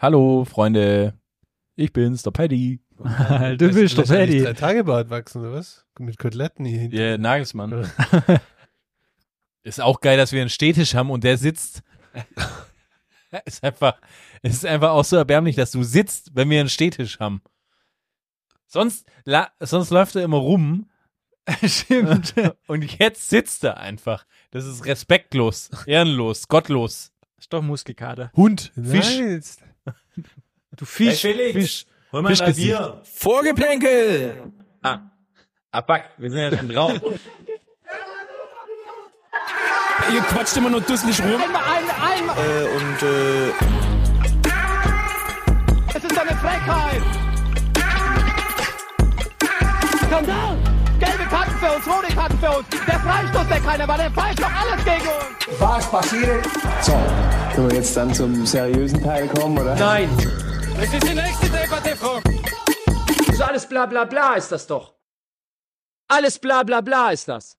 Hallo, Freunde. Ich bin's, der Paddy. du bist doch Paddy. drei Tage Bart wachsen, oder was? Mit Koteletten hier hinten. Ja, Nagelsmann. ist auch geil, dass wir einen Stehtisch haben und der sitzt. ist einfach, ist einfach auch so erbärmlich, dass du sitzt, wenn wir einen Stehtisch haben. Sonst, la, sonst läuft er immer rum. Stimmt. Und jetzt sitzt er einfach. Das ist respektlos, ehrenlos, gottlos. Ist doch Muskelkater. Hund, Fisch. Nein, jetzt- Du Fisch. Felix, Fisch. hol mal ein. Bier. Vorgeplänkel! Ah, ah fuck, wir sind ja schon drauf. Ihr quatscht immer nur dusselig rum. Äh, und äh, Es ist eine Frechheit! Skandal! Gelbe Karten für uns, rote Karten für uns. Der Freistoß, der keiner war, der pfeift doch alles gegen uns. Was passiert? So, können wir jetzt dann zum seriösen Teil kommen, oder? Nein! das ist die nächste Debatte, Frau. So alles bla bla bla ist das doch. Alles bla bla bla ist das.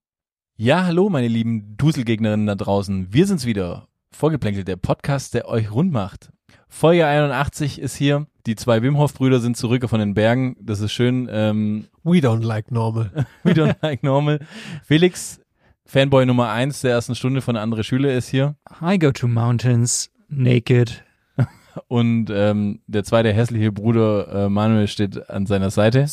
Ja, hallo, meine lieben Duselgegnerinnen da draußen. Wir sind's wieder. Vorgeplänkelt, der Podcast, der euch rund macht. Folge 81 ist hier. Die zwei Wim Hof Brüder sind zurück von den Bergen. Das ist schön. Ähm, We don't like normal. we don't like normal. Felix, Fanboy Nummer eins der ersten Stunde von Andere Schüler ist hier. I go to mountains naked. Und ähm, der zweite hässliche Bruder äh, Manuel steht an seiner Seite.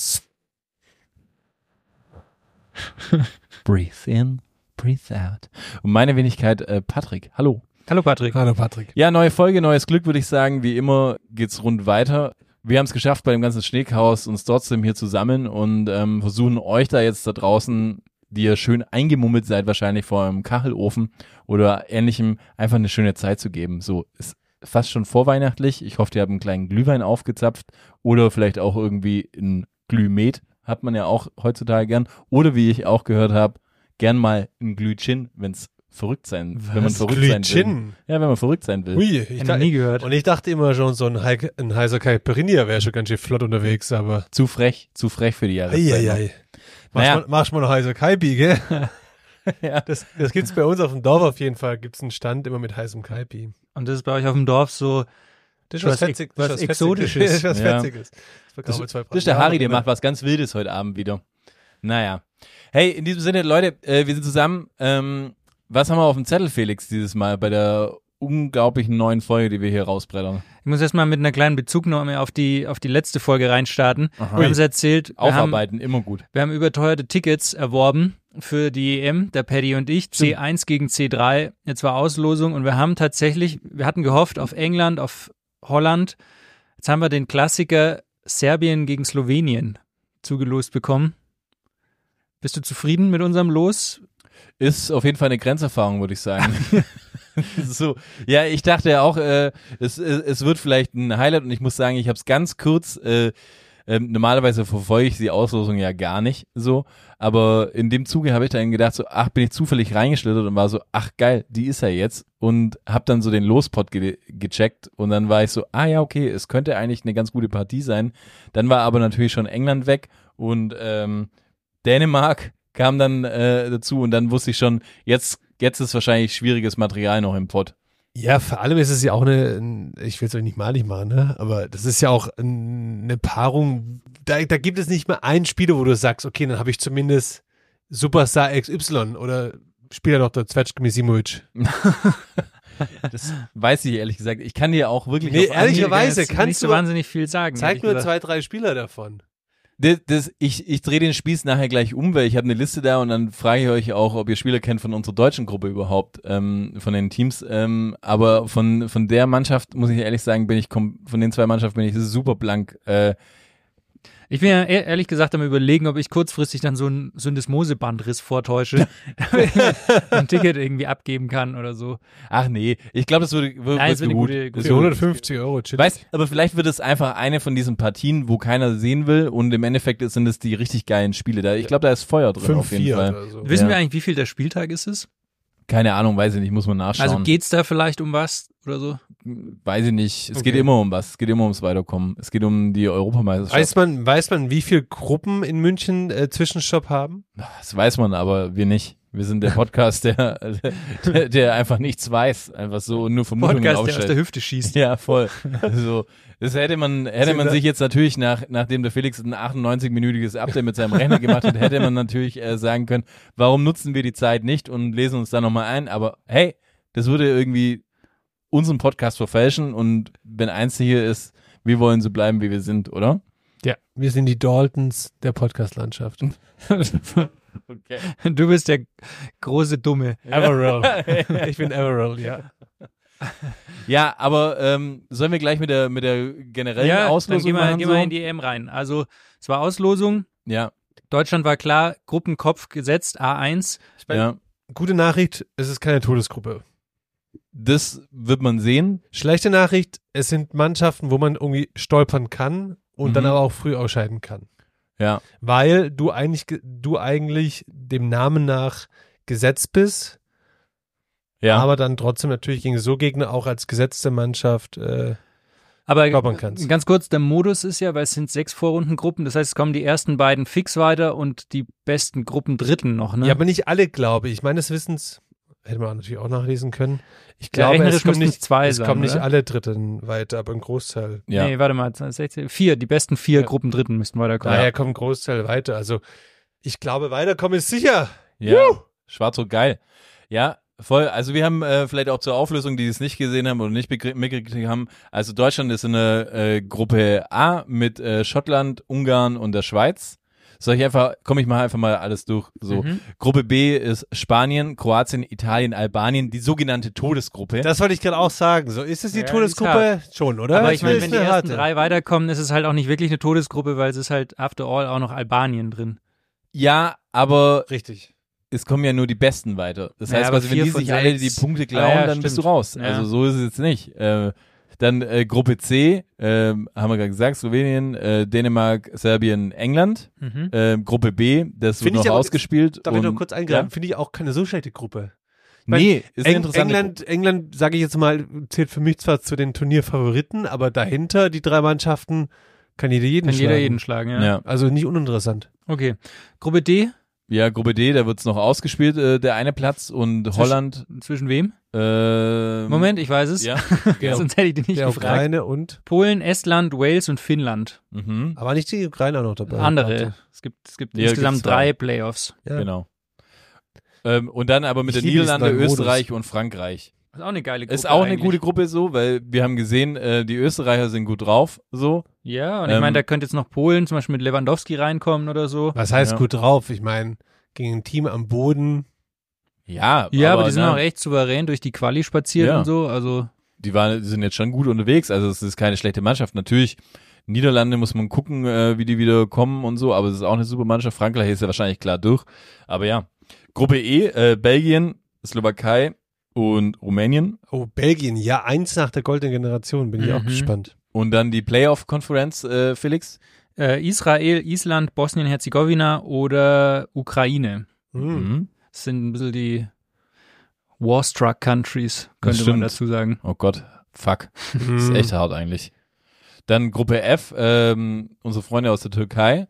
breathe in, breathe out. Und meine Wenigkeit äh, Patrick. Hallo. Hallo Patrick. Hallo Patrick. Ja, neue Folge, neues Glück, würde ich sagen. Wie immer geht's rund weiter. Wir haben es geschafft, bei dem ganzen Schneechaos uns trotzdem hier zu sammeln und ähm, versuchen euch da jetzt da draußen, die ihr schön eingemummelt seid, wahrscheinlich vor eurem Kachelofen oder ähnlichem, einfach eine schöne Zeit zu geben. So, ist fast schon vorweihnachtlich. Ich hoffe, ihr habt einen kleinen Glühwein aufgezapft oder vielleicht auch irgendwie ein Glühmet, hat man ja auch heutzutage gern. Oder wie ich auch gehört habe, gern mal ein Glühchin, wenn's verrückt sein, wenn man verrückt sein will. Glühchin. Ja, wenn man verrückt sein will. Ui, ich da, nie gehört. und ich dachte immer schon, so ein, Heik, ein heißer Caipirinha wäre schon ganz schön flott unterwegs, aber. Zu frech, zu frech für die Jahreszeit. noch. Eieiei. Machst, Naja. mal, machst mal noch heißer Kaipi, gell? Ja. Das, das gibt's bei uns auf dem Dorf auf jeden Fall. Gibt's einen Stand immer mit heißem Kaipi. Und das ist bei euch auf dem Dorf so, Das Was Fetzig- Ex- was Fetziges. Exotisches. Das ist was Ja. Fetziges. Das, zwei Das ist der Harry, der macht was ganz Wildes heute Abend wieder. Naja. Hey, in diesem Sinne, Leute, äh, wir sind zusammen. Ähm, was haben wir auf dem Zettel, Felix, dieses Mal bei der unglaublichen neuen Folge, die wir hier rausbrettern? ich muss erstmal mit einer kleinen Bezugnahme auf die, auf die letzte Folge reinstarten. Aha. Wir haben es erzählt, wir haben, Aufarbeiten, immer gut. wir haben überteuerte Tickets erworben für die EM, der Paddy und ich, C1 gegen C3, jetzt war Auslosung und wir haben tatsächlich, wir hatten gehofft auf England, auf Holland, jetzt haben wir den Klassiker Serbien gegen Slowenien zugelost bekommen. Bist du zufrieden mit unserem Los? Ist auf jeden Fall eine Grenzerfahrung, würde ich sagen. so, ja, ich dachte ja auch, äh, es, es es wird vielleicht ein Highlight und ich muss sagen, ich habe es ganz kurz. Äh, ähm, normalerweise verfolge ich die Auslosung ja gar nicht so, aber in dem Zuge habe ich dann gedacht, so, ach, bin ich zufällig reingeschlittert und war so, ach geil, die ist er jetzt und habe dann so den Lospot ge gecheckt und dann war ich so, ah ja, okay, es könnte eigentlich eine ganz gute Partie sein. Dann war aber natürlich schon England weg und ähm, Dänemark kam dann äh, dazu und dann wusste ich schon, jetzt, jetzt ist wahrscheinlich schwieriges Material noch im Pott. Ja, vor allem ist es ja auch eine, ein- ich will es euch nicht malig machen, ne? aber das ist ja auch ein- eine Paarung, da, da gibt es nicht mehr einen Spieler, wo du sagst, okay, dann habe ich zumindest Superstar XY oder Spieler noch der Zvetschke Misimovic. Das weiß ich ehrlich gesagt. Ich kann dir auch wirklich Nee, ehrlicherweise kannst nicht so du- wahnsinnig viel sagen. Zeig nur gesagt. zwei, drei Spieler davon. Das, das, ich ich drehe den Spieß nachher gleich um, weil ich habe eine Liste da und dann frage ich euch auch, ob ihr Spieler kennt von unserer deutschen Gruppe überhaupt, ähm, von den Teams. Ähm, aber von von der Mannschaft muss ich ehrlich sagen, bin ich von den zwei Mannschaften bin ich super blank. Äh, Ich bin ja ehr- ehrlich gesagt am überlegen, ob ich kurzfristig dann so einen Syndesmose-Bandriss vortäusche, damit ich ein Ticket irgendwie abgeben kann oder so. ach nee, ich glaube, das würde, würde, Nein, es wird gut. gute- Das gute- wird- 150 Euro, chill. Weißt, aber vielleicht wird es einfach eine von diesen Partien, wo keiner sehen will und im Endeffekt sind es die richtig geilen Spiele. Da, ich glaube, da ist Feuer drin auf jeden 5-4 Fall. so. Wissen Ja. wir eigentlich, wie viel der Spieltag ist es? Keine Ahnung, weiß ich nicht, muss man nachschauen. Also geht's da vielleicht um was oder so? Weiß ich nicht. Es Okay. geht immer um was. Es geht immer ums Weiterkommen. Es geht um die Europameisterschaft. Weiß man, weiß man, wie viele Gruppen in München äh, Zwischenstopp haben? Das weiß man, aber wir nicht. Wir sind der Podcast, der, der, der einfach nichts weiß, einfach so und nur Vermutungen Podcast, der aus aufstellt. der Hüfte schießt. Ja, voll. So, das hätte man, hätte man sich jetzt natürlich nach, nachdem der Felix ein 98-minütiges Update mit seinem Rechner gemacht hat, hätte man natürlich äh, sagen können, warum nutzen wir die Zeit nicht und lesen uns da nochmal ein. Aber hey, das würde irgendwie unseren Podcast verfälschen und wenn eins hier ist, wir wollen so bleiben, wie wir sind, oder? Ja, wir sind die Daltons der Podcast-Landschaft. Okay. Du bist der große Dumme. Everall. ich bin Everall, ja. Ja, aber ähm, sollen wir gleich mit der mit der generellen Ja, dann Auslosung gehen wir, machen? gehen wir so? in die EM rein. Also, es war Auslosung. ja, Deutschland war klar, Gruppenkopf gesetzt, A1. ja. Gute Nachricht, es ist keine Todesgruppe. Das wird man sehen. Schlechte Nachricht, es sind Mannschaften, wo man irgendwie stolpern kann und dann Mhm. aber auch früh ausscheiden kann. Ja, Weil du eigentlich, ge- du eigentlich dem Namen nach gesetzt bist, ja. aber dann trotzdem natürlich gegen so Gegner auch als gesetzte Mannschaft äh, Aber stolpern kannst. ganz kurz, der Modus ist ja, weil es sind sechs Vorrundengruppen, das heißt, es kommen die ersten beiden fix weiter und die besten Gruppen dritten noch, ne? Ja, aber nicht alle, glaube ich. Meines Wissens, hätte man natürlich auch nachlesen können. Ich Ja, glaube, rechnerisch es kommen nicht, es zwei es sein, kommen nicht alle Dritten weiter, aber ein Großteil. ja. Nee, warte mal, 16, vier, die besten vier Ja. Gruppen dritten müssten weiterkommen. Daher kommt ein Großteil weiter. Also ich glaube, weiterkommen ist sicher. Ja, Schwarz-Rot geil. Ja, voll. Also wir haben äh, vielleicht auch zur Auflösung, die es nicht gesehen haben oder nicht mitgekriegt haben. Also Deutschland ist in der äh, Gruppe A mit äh, Schottland, Ungarn und der Schweiz. Soll ich einfach, komme ich mal einfach mal alles durch. So, Mhm. Gruppe B ist Spanien, Kroatien, Italien, Albanien, die sogenannte Todesgruppe. Das wollte ich gerade auch sagen. So ist es die Ja, Todesgruppe schon, oder? Aber ich meine, ist wenn die ersten drei weiterkommen, ist es halt auch nicht wirklich eine Todesgruppe, weil es ist halt after all auch noch Albanien drin. ja, aber Richtig. es kommen ja nur die Besten weiter. Das Ja, heißt, also, wenn die sich alle die. Punkte klauen, Ah, ja, dann bist du stimmt. raus. Ja. Also so ist es jetzt nicht. Äh, dann äh, Gruppe C, äh, haben wir gerade gesagt, Slowenien, äh, Dänemark, Serbien, England. Mhm. Äh, Gruppe B, das wird Finde ich noch aber- ausgespielt. Darf ich und, noch kurz eingreifen? Finde ich auch keine so schlechte Gruppe. Ja. Nee, ist Eng England, England, sage ich jetzt mal, zählt für mich zwar zu den Turnierfavoriten, aber dahinter die drei Mannschaften kann jeder jeden Kann schlagen. jeder jeden schlagen, ja. Ja. Also nicht uninteressant. Okay. Gruppe D, ja, Gruppe D, da wird's noch ausgespielt, äh, der eine Platz. Und Holland, zwischen wem? äh, Moment, ich weiß es. Ja, Sonst hätte ich dich nicht Der gefragt. Ukraine und, Polen, Estland, Wales und Finnland. mhm, aber nicht die Ukraine auch noch dabei. Andere. Es gibt, es gibt Ja, insgesamt drei Playoffs. Ja. genau. Ähm, und dann aber mit Ich den liebe diesen Niederlande, neuen Modus. Österreich und Frankreich. Ist auch eine geile Gruppe. Ist auch eine eigentlich. gute Gruppe so, weil wir haben gesehen, äh, die Österreicher sind gut drauf, so. Ja, und ich Ähm, meine, da könnte jetzt noch Polen zum Beispiel mit Lewandowski reinkommen oder so. Was heißt Ja. gut drauf? Ich meine, gegen ein Team am Boden. Ja, Ja, aber, die sind ne, auch echt souverän durch die Quali spaziert Ja. und so. Also die, waren, die sind jetzt schon gut unterwegs, also es ist keine schlechte Mannschaft. Natürlich, Niederlande muss man gucken, äh, wie die wieder kommen und so, aber es ist auch eine super Mannschaft. Frankreich ist ja wahrscheinlich klar durch. Aber ja, Gruppe E, äh, Belgien, Slowakei und Rumänien. Oh, Belgien, ja, eins nach der goldenen Generation, bin ich auch Mhm. gespannt. Und dann die Playoff-Konferenz, äh, Felix. äh, Israel, Island, Bosnien-Herzegowina oder Ukraine. Mhm. Mhm. Das sind ein bisschen die Warstruck Countries, könnte man dazu sagen. Oh Gott, fuck. Das ist Mhm. echt hart eigentlich. Dann Gruppe F, ähm, unsere Freunde aus der Türkei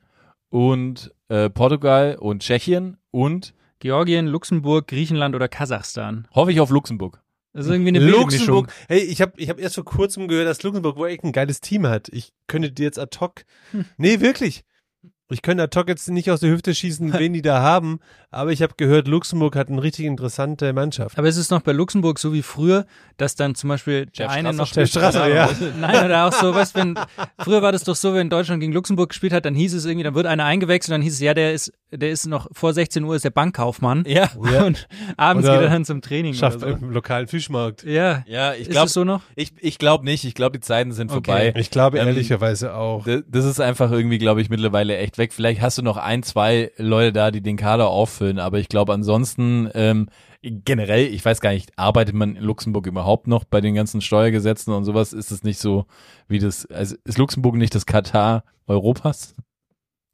und äh, Portugal und Tschechien und Georgien, Luxemburg, Griechenland oder Kasachstan. hoffe ich auf Luxemburg. Das ist irgendwie eine Luxemburg. Mischung. Hey, ich habe ich hab erst vor kurzem gehört, dass Luxemburg wohl echt ein geiles Team hat. Ich könnte dir jetzt ad hoc. Hm. Nee, wirklich. Ich könnte ad hoc jetzt nicht aus der Hüfte schießen, wen die da haben, aber ich habe gehört, Luxemburg hat eine richtig interessante Mannschaft. Aber es ist noch bei Luxemburg so wie früher, dass dann zum Beispiel der eine Strasser noch. Der Strasser, ja. Nein, oder auch so, was, wenn, früher war das doch so, wenn Deutschland gegen Luxemburg gespielt hat, dann hieß es irgendwie, dann wird einer eingewechselt, dann hieß es, ja, der ist, der ist noch vor 16 Uhr ist der Bankkaufmann. Ja. Und abends Oder geht er dann zum Training. Schafft oder so. im lokalen Fischmarkt. Ja. Ja, ich ist glaube so noch? ich, ich glaub nicht. Ich glaube, die Zeiten sind Okay. vorbei. Ich glaube Ähm, ehrlicherweise auch. Das ist einfach irgendwie, glaube ich, mittlerweile echt weg. Vielleicht hast du noch ein, zwei Leute da, die den Kader auffüllen, aber ich glaube ansonsten ähm, generell, ich weiß gar nicht, arbeitet man in Luxemburg überhaupt noch bei den ganzen Steuergesetzen und sowas? Ist es nicht so wie das, also ist Luxemburg nicht das Katar Europas?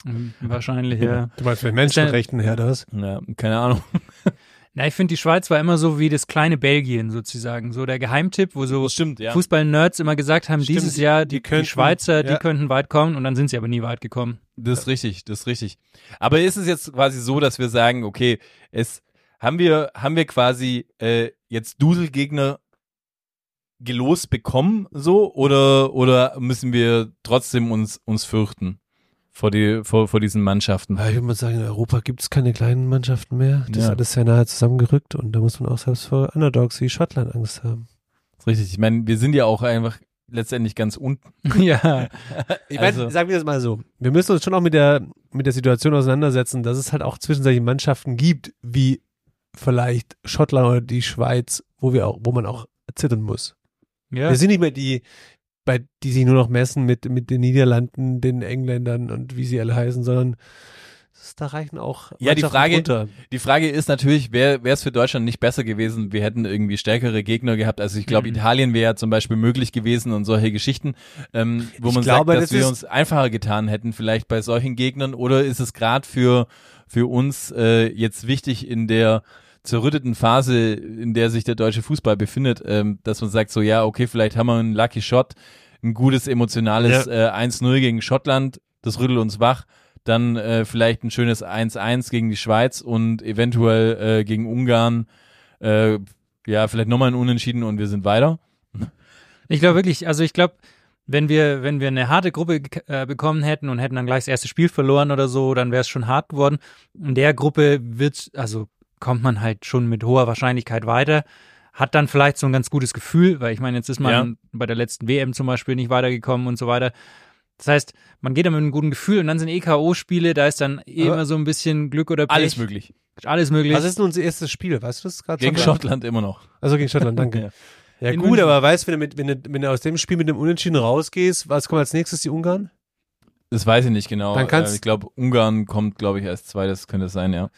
Mhm, Wahrscheinlich, ja. Du meinst mit Menschenrechten her das? Ja, keine Ahnung. Na, ich finde, die Schweiz war immer so wie das kleine Belgien sozusagen. So der Geheimtipp, wo so stimmt, ja. Fußball-Nerds immer gesagt haben, Stimmt, dieses Jahr, die, die könnten- die Schweizer, die ja. könnten weit kommen und dann sind sie aber nie weit gekommen. Das ist richtig, das ist richtig. Aber ist es jetzt quasi so, dass wir sagen, okay, es haben wir, haben wir quasi äh, jetzt Duselgegner gelost bekommen, so, oder, oder müssen wir trotzdem uns, uns fürchten vor, die, vor, vor diesen Mannschaften? Ja, ich würde mal sagen, in Europa gibt es keine kleinen Mannschaften mehr. Das Ja. ist alles sehr nahe zusammengerückt und da muss man auch selbst vor Underdogs wie Schottland Angst haben. ist richtig. Ich meine, wir sind ja auch einfach letztendlich ganz unten. ja. Ich Also- meine, sagen wir das mal so. Wir müssen uns schon auch mit der, mit der Situation auseinandersetzen, dass es halt auch zwischenzeitlich Mannschaften gibt, wie vielleicht Schottland oder die Schweiz, wo wir auch, wo man auch zittern muss. ja. Wir sind nicht mehr die, bei, die sich nur noch messen mit, mit den Niederlanden, den Engländern und wie sie alle heißen, sondern da reichen auch Ja, die Frage- drunter. Die Frage ist natürlich, wäre es für Deutschland nicht besser gewesen, wir hätten irgendwie stärkere Gegner gehabt. Also ich glaube, Mhm. Italien wäre ja zum Beispiel möglich gewesen und solche Geschichten, ähm, wo Ich man glaube, sagt, dass das wir uns einfacher getan hätten, vielleicht bei solchen Gegnern. Oder ist es gerade für, für uns äh, jetzt wichtig in der zerrütteten Phase, in der sich der deutsche Fußball befindet, ähm, dass man sagt, so ja, okay, vielleicht haben wir einen Lucky Shot, ein gutes emotionales äh, 1-0 gegen Schottland, das rüttelt uns wach, dann äh, vielleicht ein schönes 1-1 gegen die Schweiz und eventuell äh, gegen Ungarn, äh, ja, vielleicht nochmal ein Unentschieden und wir sind weiter. Ich glaube wirklich, also ich glaube, wenn wir, wenn wir eine harte Gruppe äh, bekommen hätten und hätten dann gleich das erste Spiel verloren oder so, dann wäre es schon hart geworden. In der Gruppe wird, also kommt man halt schon mit hoher Wahrscheinlichkeit weiter. Hat dann vielleicht so ein ganz gutes Gefühl, weil ich meine, jetzt ist man Ja. bei der letzten WM zum Beispiel nicht weitergekommen und so weiter. Das heißt, man geht dann mit einem guten Gefühl und dann sind EKO-Spiele, da ist dann eh immer so ein bisschen Glück oder Pech. Alles möglich. Alles möglich. Was ist denn unser erstes Spiel? Weißt du das gerade? Gegen Schottland immer noch. Also gegen Schottland, danke. Ja. Ja, gut, München. aber weißt du, wenn du, mit, wenn, du, wenn du aus dem Spiel mit dem Unentschieden rausgehst, was kommt als nächstes, die Ungarn? Das weiß ich nicht genau. Dann kannst- äh, ich glaube, Ungarn kommt, glaube ich, als zweites, könnte es sein, ja.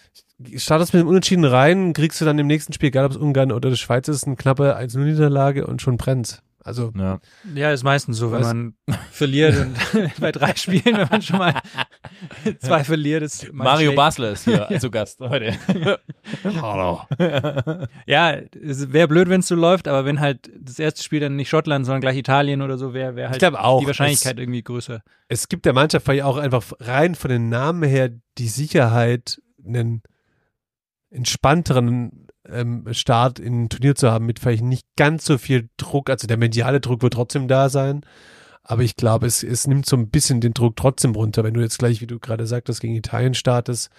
Startest mit dem Unentschieden rein, kriegst du dann im nächsten Spiel, egal ob es Ungarn oder die Schweiz ist, eine knappe 1-0-Niederlage und schon brennt. Also, ja. Ja, ist meistens so, wenn Was? man verliert und bei drei Spielen, wenn man schon mal zwei verliert, ist Mario schlecht. Basler ist hier zu Gast heute. hallo. Ja, es wäre blöd, wenn es so läuft, aber wenn halt das erste Spiel dann nicht Schottland, sondern gleich Italien oder so wäre, wäre halt auch. die Wahrscheinlichkeit irgendwie größer. Es, es gibt der Mannschaft vielleicht auch einfach rein von den Namen her die Sicherheit, einen entspannteren ähm, Start in ein Turnier zu haben, mit vielleicht nicht ganz so viel Druck. Also der mediale Druck wird trotzdem da sein. Aber ich glaube, es, es nimmt so ein bisschen den Druck trotzdem runter. Wenn du jetzt gleich, wie du gerade sagtest, gegen Italien startest,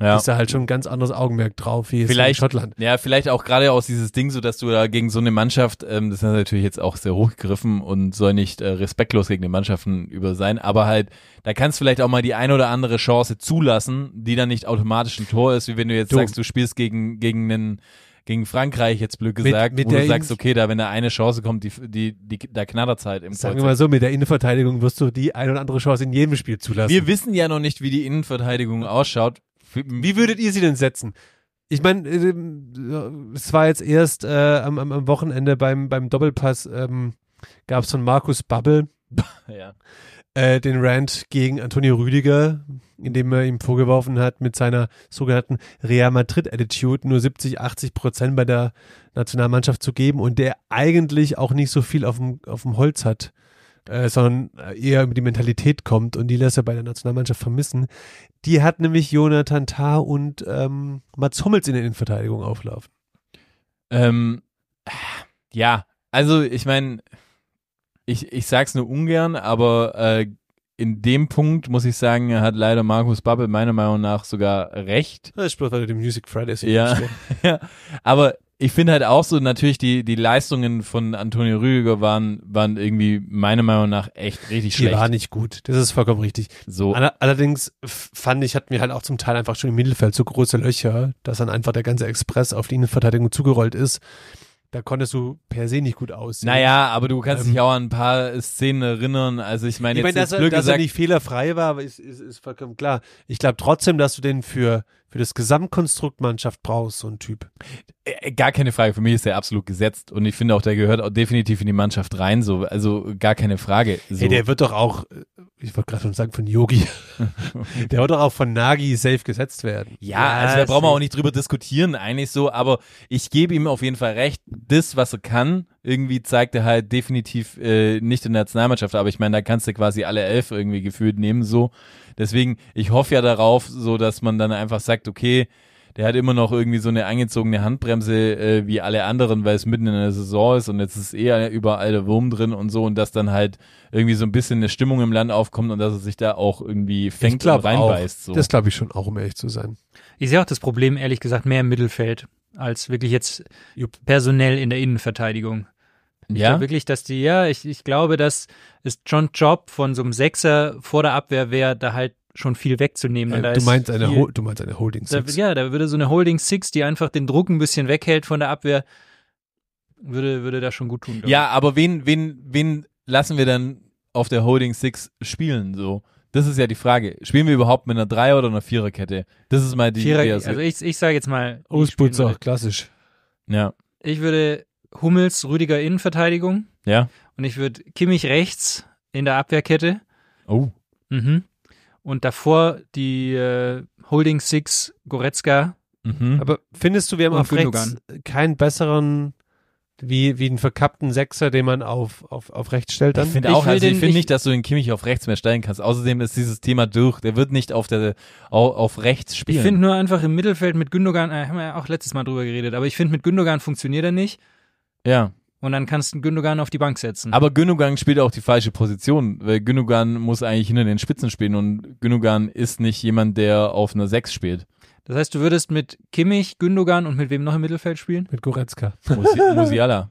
Ja. ist da halt schon ein ganz anderes Augenmerk drauf, wie Vielleicht- in Schottland. Ja, vielleicht auch gerade aus dieses Ding, so dass du da gegen so eine Mannschaft, ähm, das ist natürlich jetzt auch sehr hochgegriffen und soll nicht äh, respektlos gegen die Mannschaften über sein, aber halt, da kannst du vielleicht auch mal die ein oder andere Chance zulassen, die dann nicht automatisch ein Tor ist, wie wenn du jetzt Du. sagst, du spielst gegen gegen einen gegen Frankreich jetzt blöd Mit- gesagt, mit wo du sagst, okay, da wenn da eine Chance kommt, die die die da knattert's halt im Sagen wir mal so, mit der Innenverteidigung wirst du die ein oder andere Chance in jedem Spiel zulassen. Wir wissen ja noch nicht, wie die Innenverteidigung ausschaut. Wie würdet ihr sie denn setzen? Ich meine, ähm, es war jetzt erst äh, am, am, Wochenende beim, beim Doppelpass ähm, gab es von Markus Babbel ja. Äh, den Rant gegen Antonio Rüdiger, indem er ihm vorgeworfen hat, mit seiner sogenannten Real Madrid-Attitude nur 70, 80 Prozent bei der Nationalmannschaft zu geben und der eigentlich auch nicht so viel auf dem, auf dem Holz hat, äh, sondern eher über die Mentalität kommt und die lässt er bei der Nationalmannschaft vermissen. Die hat nämlich Jonathan Tah und ähm, Mats Hummels in der Innenverteidigung auflaufen. Ähm, ja, also ich meine, ich, ich sag's nur ungern, aber äh, in dem Punkt muss ich sagen, hat leider Markus Babbel meiner Meinung nach sogar recht. Das ist bloß, weil du den Music Fridays Ja. ja, aber ich finde halt auch so, natürlich die, die Leistungen von Antonio Rüdiger waren, waren irgendwie meiner Meinung nach echt richtig Die schlecht. war nicht gut. Das ist vollkommen richtig. so, Aller- Allerdings fand ich, hatten wir halt auch zum Teil einfach schon im Mittelfeld so große Löcher, dass dann einfach der ganze Express auf die Innenverteidigung zugerollt ist. Da konntest du per se nicht gut aussehen. naja, aber du kannst Ähm, dich auch an ein paar Szenen erinnern. Also ich meine, ich jetzt, meine, dass, jetzt er, blöd dass er gesagt, nicht fehlerfrei war, ist, ist, ist vollkommen klar. Ich glaube trotzdem, dass du den für, für das Gesamtkonstrukt Mannschaft brauchst, so ein Typ. Äh, Gar keine Frage. Für mich ist der absolut gesetzt und ich finde auch, der gehört auch definitiv in die Mannschaft rein. So, also gar keine Frage. So. Hey, der wird doch auch, äh, ich wollte gerade schon sagen von Yogi, der wird doch auch von Nagi safe gesetzt werden. ja, also da brauchen wir auch nicht drüber diskutieren, eigentlich so. Aber ich gebe ihm auf jeden Fall recht. Das, was er kann, irgendwie zeigt er halt definitiv äh, nicht in der Nationalmannschaft. Aber ich meine, da kannst du quasi alle elf irgendwie gefühlt nehmen. So, deswegen, ich hoffe ja darauf, so dass man dann einfach sagt, okay. Der hat immer noch irgendwie so eine angezogene Handbremse äh, wie alle anderen, weil es mitten in der Saison ist und jetzt ist eher überall der Wurm drin und so und dass dann halt irgendwie so ein bisschen eine Stimmung im Land aufkommt und dass er sich da auch irgendwie fängt und reinbeißt. auch, So. Das glaube ich schon auch, um ehrlich zu sein. Ich sehe auch das Problem, ehrlich gesagt, mehr im Mittelfeld als wirklich jetzt personell in der Innenverteidigung. Ich ja, glaube wirklich, dass die, ja, ich, ich glaube, dass es John Job von so einem Sechser vor der Abwehr wäre, da halt schon viel wegzunehmen. Da Äh, du, ist meinst eine viel- du meinst eine Holding da, Six. Ja, da würde so eine Holding Six, die einfach den Druck ein bisschen weghält von der Abwehr, würde, würde da schon gut tun. ja, aber wen, wen, wen lassen wir dann auf der Holding Six spielen? So, das ist ja die Frage. Spielen wir überhaupt mit einer Dreier- oder einer Viererkette? Das ist mal die ich. Vierer, also ich, ich sage jetzt mal, Ausbutzer, würde. klassisch. ja, ich würde Hummels, Rüdiger Innenverteidigung ja. und ich würde Kimmich rechts in der Abwehrkette. Oh, Mhm. Und davor die äh, Holding Six Goretzka. mhm. Aber findest du, wir haben auf rechts Gündogan. keinen besseren, wie, wie einen verkappten Sechser, den man auf, auf, auf rechts stellt dann? Ich finde Ich auch, also ich finde ich- nicht, dass du den Kimmich auf rechts mehr stellen kannst. Außerdem ist dieses Thema durch. Der wird nicht auf der auf, auf rechts spielen. Ich finde nur einfach im Mittelfeld mit Gündogan, äh, haben wir ja auch letztes Mal drüber geredet, aber ich finde mit Gündogan funktioniert er nicht ja, und dann kannst du Gündogan auf die Bank setzen. aber Gündogan spielt auch die falsche Position, weil Gündogan muss eigentlich hinter den Spitzen spielen und Gündogan ist nicht jemand, der auf einer 6 spielt. das heißt, du würdest mit Kimmich, Gündogan und mit wem noch im Mittelfeld spielen? Mit Goretzka. Musi Musiala.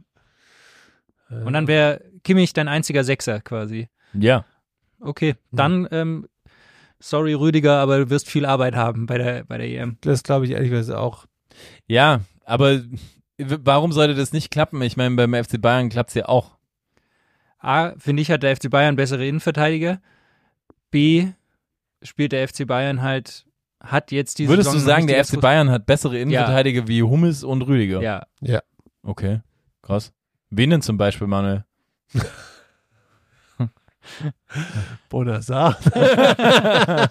Und dann wäre Kimmich dein einziger Sechser quasi. Ja. Okay, dann, ähm, sorry Rüdiger, aber du wirst viel Arbeit haben bei der, bei der EM. Das glaube ich ehrlicherweise auch. Ja, aber warum sollte das nicht klappen? Ich meine, beim FC Bayern klappt's ja auch. A, finde ich, hat der FC Bayern bessere Innenverteidiger. B, spielt der FC Bayern halt, hat jetzt diese Würdest du Saison noch sagen, der FC Bayern hat bessere Innenverteidiger wie Hummels und Rüdiger? Ja, Okay, krass. Wen denn zum Beispiel, Manuel? Bonazar.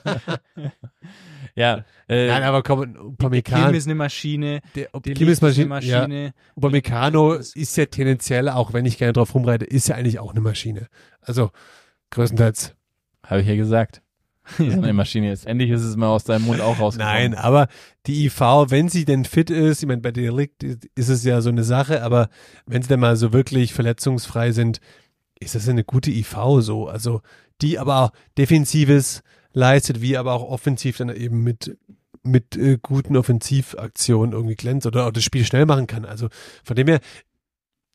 Ja, äh, Nein, aber komm, Kim Upamecano, ist eine Maschine, der der Kim ist eine Maschine. Ja, Maschine. Upamecano ist ja tendenziell, auch wenn ich gerne drauf rumreite, ist ja eigentlich auch eine Maschine. Also größtenteils. habe ich ja gesagt. dass es eine Maschine ist. Endlich ist es mal aus deinem Mund auch rausgekommen. Nein, aber die IV, wenn sie denn fit ist, ich meine, bei der liegt, ist es ja so eine Sache, aber wenn sie dann mal so wirklich verletzungsfrei sind, ist das eine gute IV so. Also die aber auch Defensives leistet, wie aber auch offensiv dann eben mit mit äh, guten Offensivaktionen irgendwie glänzt oder auch das Spiel schnell machen kann. Also von dem her,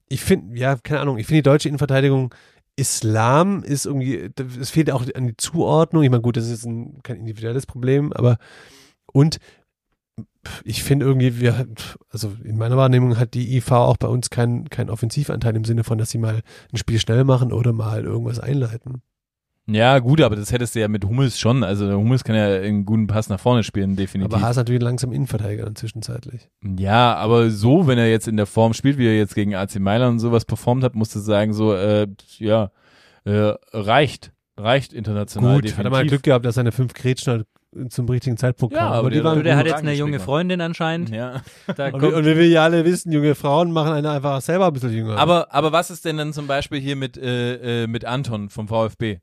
ich finde, ja, keine Ahnung, ich finde die deutsche Innenverteidigung Islam ist irgendwie, es fehlt auch an die Zuordnung. Ich meine, gut, das ist ein, kein individuelles Problem, aber und ich finde irgendwie, wir, also in meiner Wahrnehmung hat die IV auch bei uns keinen keinen Offensivanteil im Sinne von, dass sie mal ein Spiel schnell machen oder mal irgendwas einleiten. Ja, gut, aber das hättest du ja mit Hummels schon. Also der Hummels kann ja einen guten Pass nach vorne spielen, definitiv. Aber Haas natürlich langsam Innenverteidiger dann zwischenzeitlich. Ja, aber so, wenn er jetzt in der Form spielt, wie er jetzt gegen AC Mailand und sowas performt hat, musst du sagen, so, äh, ja, äh, reicht. Reicht international. Gut, definitiv. hat er mal Glück gehabt, dass seine fünf Gretchen zum richtigen Zeitpunkt Ja, kamen. aber die der- waren der hat jetzt eine junge haben. Freundin anscheinend. Ja. Da und, und wie wir ja alle wissen, junge Frauen machen einen einfach selber ein bisschen jünger. Aber, aber was ist denn dann zum Beispiel hier mit, äh, äh, mit Anton vom VfB?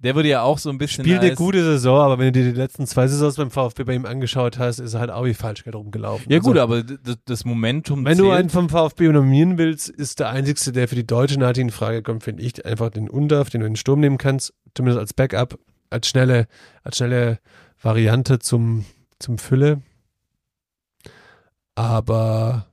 Der würde ja auch so ein bisschen Spielt eine gute Saison, aber wenn du dir die letzten zwei Saisons beim VfB bei ihm angeschaut hast, ist er halt auch wie falsch rumgelaufen. Ja Also, gut, aber d- d- das Momentum Wenn zählt. du einen vom VfB nominieren willst, ist der einzigste, der für die deutsche Nati in Frage kommt, finde ich, einfach den Undorf, den du in den Sturm nehmen kannst, zumindest als Backup, als schnelle, als schnelle Variante zum, zum Fülle. Aber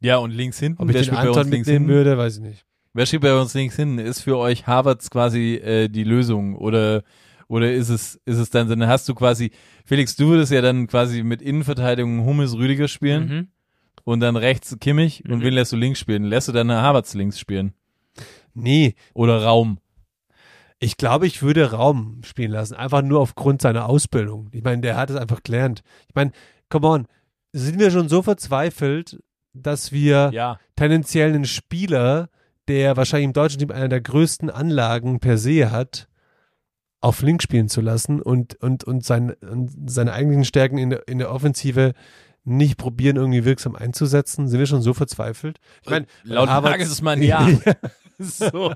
ja, und links hinten, ob ich den Anton mitnehmen würde, weiß ich nicht. Wer steht bei uns links hinten? Ist für euch Harvards quasi äh, die Lösung oder oder ist es ist es dann dann hast du quasi Felix, du würdest ja dann quasi mit Innenverteidigung Hummels Rüdiger spielen mhm. und dann rechts Kimmich und Mhm. wen lässt du links spielen? Lässt du dann Harvards links spielen Nee, oder Raum? ich glaube, ich würde Raum spielen lassen, einfach nur aufgrund seiner Ausbildung. Ich meine, der hat es einfach gelernt. Ich meine, come on, sind wir schon so verzweifelt, dass wir Ja. tendenziell einen Spieler, der wahrscheinlich im deutschen Team einer der größten Anlagen per se hat, auf links spielen zu lassen und, und, und, sein, und seine eigentlichen Stärken in der, in der Offensive nicht probieren, irgendwie wirksam einzusetzen? Sind wir schon so verzweifelt? Ich meine, Laut Harvards- Nagelsmann ja. so,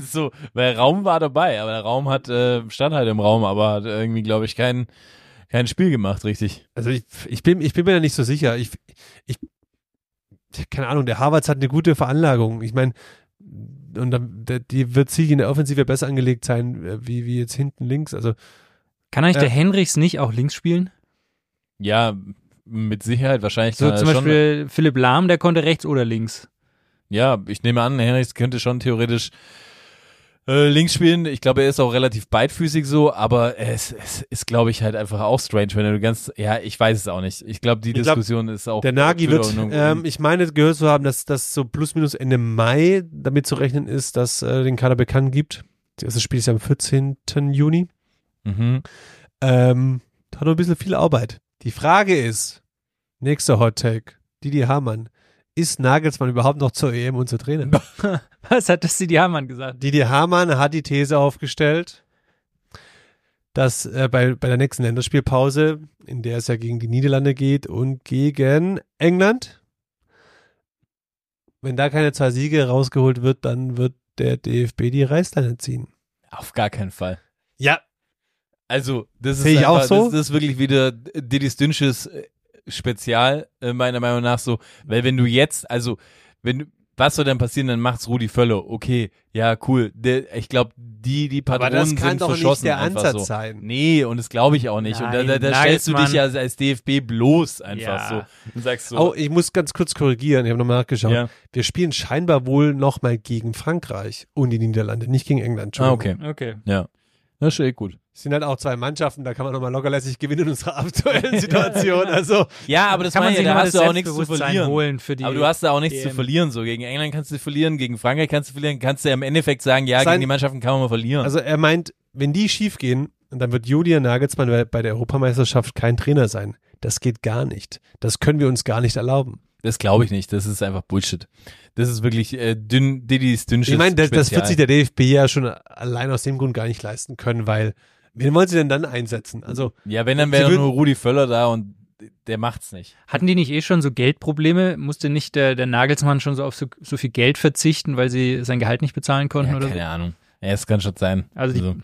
so, weil Raum war dabei, aber der Raum hat, äh, stand halt im Raum, aber hat irgendwie, glaube ich, keinen kein Spiel gemacht, richtig. Also ich, ich, bin, ich bin mir da nicht so sicher. Ich, ich, keine Ahnung, der Harvards hat eine gute Veranlagung. Ich meine, und dann, der, die wird sich in der Offensive besser angelegt sein, äh, wie, wie jetzt hinten links. Also Kann eigentlich Ja. der Henrichs nicht auch links spielen? Ja, mit Sicherheit wahrscheinlich. So zum schon, Beispiel Philipp Lahm, der konnte rechts oder links. Ja, ich nehme an, Henrichs könnte schon theoretisch äh, links spielen. Ich glaube, er ist auch relativ beidfüßig so, aber es, es ist, glaube ich, halt einfach auch strange, wenn du ganz, ja, ich weiß es auch nicht. Ich glaube, die Ich glaub, Diskussion ist auch. der führt wird, ähm, ich meine gehört zu haben, dass das so plus minus Ende Mai damit zu rechnen ist, dass äh, den Kader bekannt gibt. Das Spiel ist ja am 14. Juni. mhm. Ähm, hat noch ein bisschen viel Arbeit. Die Frage ist, nächster Hot Take, Didi Hamann, ist Nagelsmann überhaupt noch zur EM unser Trainer? Was hat das Didi Hamann gesagt? Didi Hamann hat die These aufgestellt, dass äh, bei, bei der nächsten Länderspielpause, in der es ja gegen die Niederlande geht und gegen England, wenn da keine zwei Siege rausgeholt wird, dann wird der DFB die Reißleine ziehen. Auf gar keinen Fall. Ja, Also, das ist, Sehe ich auch einfach- so. Das, das ist wirklich wieder Didis Dünsches äh, Spezial, äh, meiner Meinung nach so. Weil wenn du jetzt, also, wenn du, was soll denn passieren, dann macht's Rudi Völler. Okay, ja, cool. Der, ich glaube, die, die aber Patronen das kann sind doch nicht verschossen der einfach Ansatz so. sein. Nee, und das glaube ich auch nicht. und da, da, da Nein, stellst du dich ja als DFB bloß einfach Ja. so. Und sagst so. Oh, ich muss ganz kurz korrigieren, ich habe nochmal nachgeschaut. ja. Wir spielen scheinbar wohl nochmal gegen Frankreich und die Niederlande, nicht gegen England. Ah, Entschuldigung. okay. Okay. Ja. Das ist eh gut. Es sind halt auch zwei Mannschaften, da kann man nochmal lockerlässig gewinnen in unserer aktuellen Situation. Also, Ja, aber das Kann man meine ich, sich ja, da hast du auch nichts zu verlieren. holen für die aber du hast da auch nichts zu EM. verlieren. So gegen England kannst du verlieren, gegen Frankreich kannst du verlieren, kannst du ja im Endeffekt sagen, ja, Sein- gegen die Mannschaften kann man mal verlieren. also er meint, wenn die schief gehen, dann wird Julian Nagelsmann bei der Europameisterschaft kein Trainer sein. Das geht gar nicht. Das können wir uns gar nicht erlauben. Das glaube ich nicht. Das ist einfach Bullshit. Das ist wirklich äh, dünn, Didis dünnsches Ich meine, das, das wird sich der DFB ja schon allein aus dem Grund gar nicht leisten können, weil wen wollen sie denn dann einsetzen? Also, Ja, wenn, dann wäre nur Rudi Völler da und der macht's nicht. Hatten die nicht eh schon so Geldprobleme? Musste nicht der, der Nagelsmann schon so auf so, so viel Geld verzichten, weil sie sein Gehalt nicht bezahlen konnten Ja, oder so? keine Ahnung. Ja, es kann schon sein. Also die-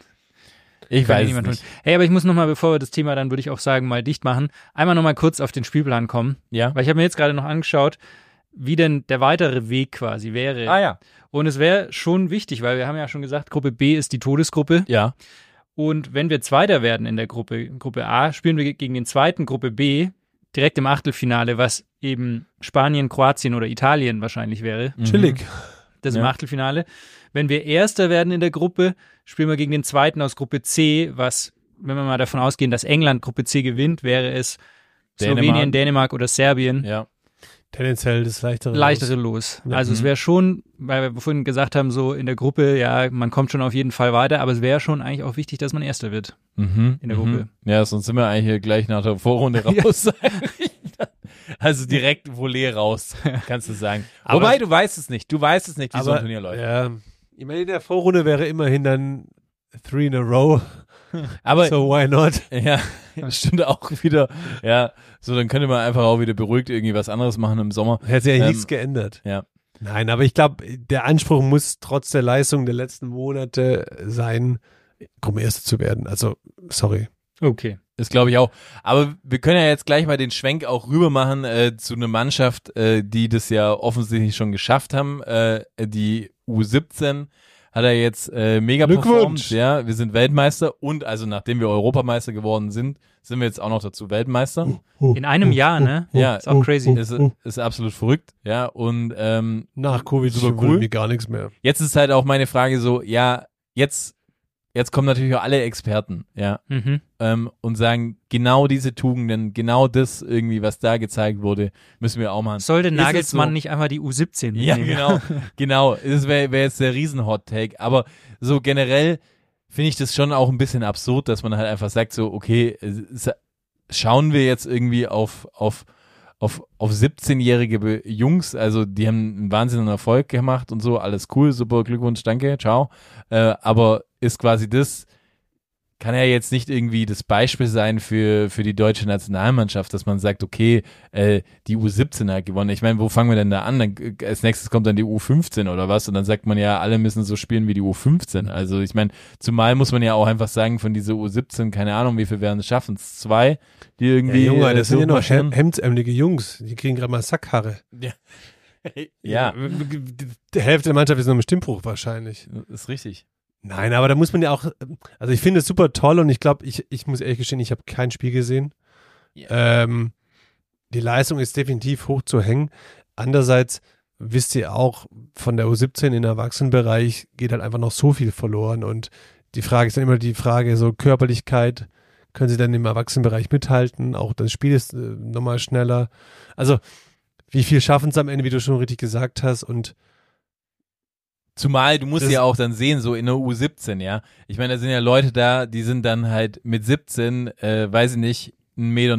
ich Kann weiß nicht. tun. Hey, aber ich muss nochmal, bevor wir das Thema dann, würde ich auch sagen, mal dicht machen, einmal nochmal kurz auf den Spielplan kommen. Ja. Weil ich habe mir jetzt gerade noch angeschaut, wie denn der weitere Weg quasi wäre. Ah ja. Und es wäre schon wichtig, weil wir haben ja schon gesagt, Gruppe B ist die Todesgruppe. Ja. Und wenn wir Zweiter werden in der Gruppe, Gruppe A, spielen wir gegen den zweiten Gruppe B direkt im Achtelfinale, was eben Spanien, Kroatien oder Italien wahrscheinlich wäre. chillig. Das im Ja. Achtelfinale. Wenn wir Erster werden in der Gruppe, spielen wir gegen den zweiten aus Gruppe C, was, wenn wir mal davon ausgehen, dass England Gruppe C gewinnt, wäre es Dänemark. Slowenien, Dänemark oder Serbien. Ja. Tendenziell das leichtere. Leichtere los. Ja. Also es Mhm. wäre schon, weil wir vorhin gesagt haben, so in der Gruppe, ja, man kommt schon auf jeden Fall weiter, aber es wäre schon eigentlich auch wichtig, dass man Erster wird. Mhm. In der mhm. Gruppe. Ja, sonst sind wir eigentlich gleich nach der Vorrunde raus. also direkt Volley raus, kannst du sagen. Aber- Wobei, du weißt es nicht. Du weißt es nicht, wie so ein Aber, Turnier läuft. ja, ich meine, in der Vorrunde wäre immerhin dann three in a row. Aber So why not? Ja, das stimmt auch wieder. Ja, so dann könnte man einfach auch wieder beruhigt irgendwie was anderes machen im Sommer. Hätte sich ja Ähm, nichts geändert. Ja. Nein, aber ich glaube, der Anspruch muss trotz der Leistung der letzten Monate sein, Gruppenerster zu werden. Also, sorry. Okay. Das glaube ich auch. Aber wir können ja jetzt gleich mal den Schwenk auch rüber machen äh, zu einer Mannschaft, äh, die das ja offensichtlich schon geschafft haben. Äh, die U17 hat er jetzt äh, mega performt. Glückwunsch. Ja, wir sind Weltmeister und also nachdem wir Europameister geworden sind, sind wir jetzt auch noch dazu Weltmeister. In einem Jahr, ne? Ja, Ist auch crazy. Ist, ist absolut verrückt. Ja, und ähm, Nach Covid Super cool. cool. mir gar nichts mehr. Jetzt ist halt auch meine Frage so, ja, jetzt, jetzt kommen natürlich auch alle Experten, ja, Mhm. ähm, und sagen, genau diese Tugenden, genau das irgendwie, was da gezeigt wurde, müssen wir auch machen. Sollte Nagelsmann so? nicht einmal die U17 Ja, mitnehmen? genau, genau. Das wäre wär jetzt der Riesen-Hot-Take. Aber so generell finde ich das schon auch ein bisschen absurd, dass man halt einfach sagt so, okay, ist- schauen wir jetzt irgendwie auf, auf, auf, auf 17-jährige Be- Jungs, also die haben einen wahnsinnigen Erfolg gemacht und so, alles cool, super, Glückwunsch, danke, ciao. Äh, aber ist quasi das kann er jetzt nicht irgendwie das Beispiel sein für, für die deutsche Nationalmannschaft, dass man sagt, okay, äh, die U17 hat gewonnen. Ich meine, wo fangen wir denn da an? Dann, äh, als nächstes kommt dann die U15 oder was und dann sagt man ja, alle müssen so spielen wie die U15. Also ich meine, zumal muss man ja auch einfach sagen, von dieser U17, keine Ahnung, wie viel werden es schaffen? Es Zwei, die irgendwie. Ja, Junge, äh, das sind ja noch? Hem hemdsämmelige Jungs. Die kriegen gerade mal Sackhaare. Ja, Die Hälfte der Mannschaft ist noch im Stimmbruch wahrscheinlich. ist richtig. Nein, aber da muss man ja auch, also ich finde es super toll und ich glaube, ich, ich muss ehrlich gestehen, ich habe kein Spiel gesehen. Ähm, die Leistung ist definitiv hoch zu hängen. Andererseits wisst ihr auch, von der U17 in den Erwachsenenbereich geht halt einfach noch so viel verloren und die Frage ist dann immer die Frage, so Körperlichkeit, können sie dann im Erwachsenenbereich mithalten? Auch das Spiel ist äh, nochmal schneller. Also, wie viel schaffen es am Ende, wie du schon richtig gesagt hast und Zumal du musst Das- ja auch dann sehen, so in der U17, ja. Ich meine, da sind ja Leute da, die sind dann halt mit 17, äh, weiß ich nicht, 1,90 Meter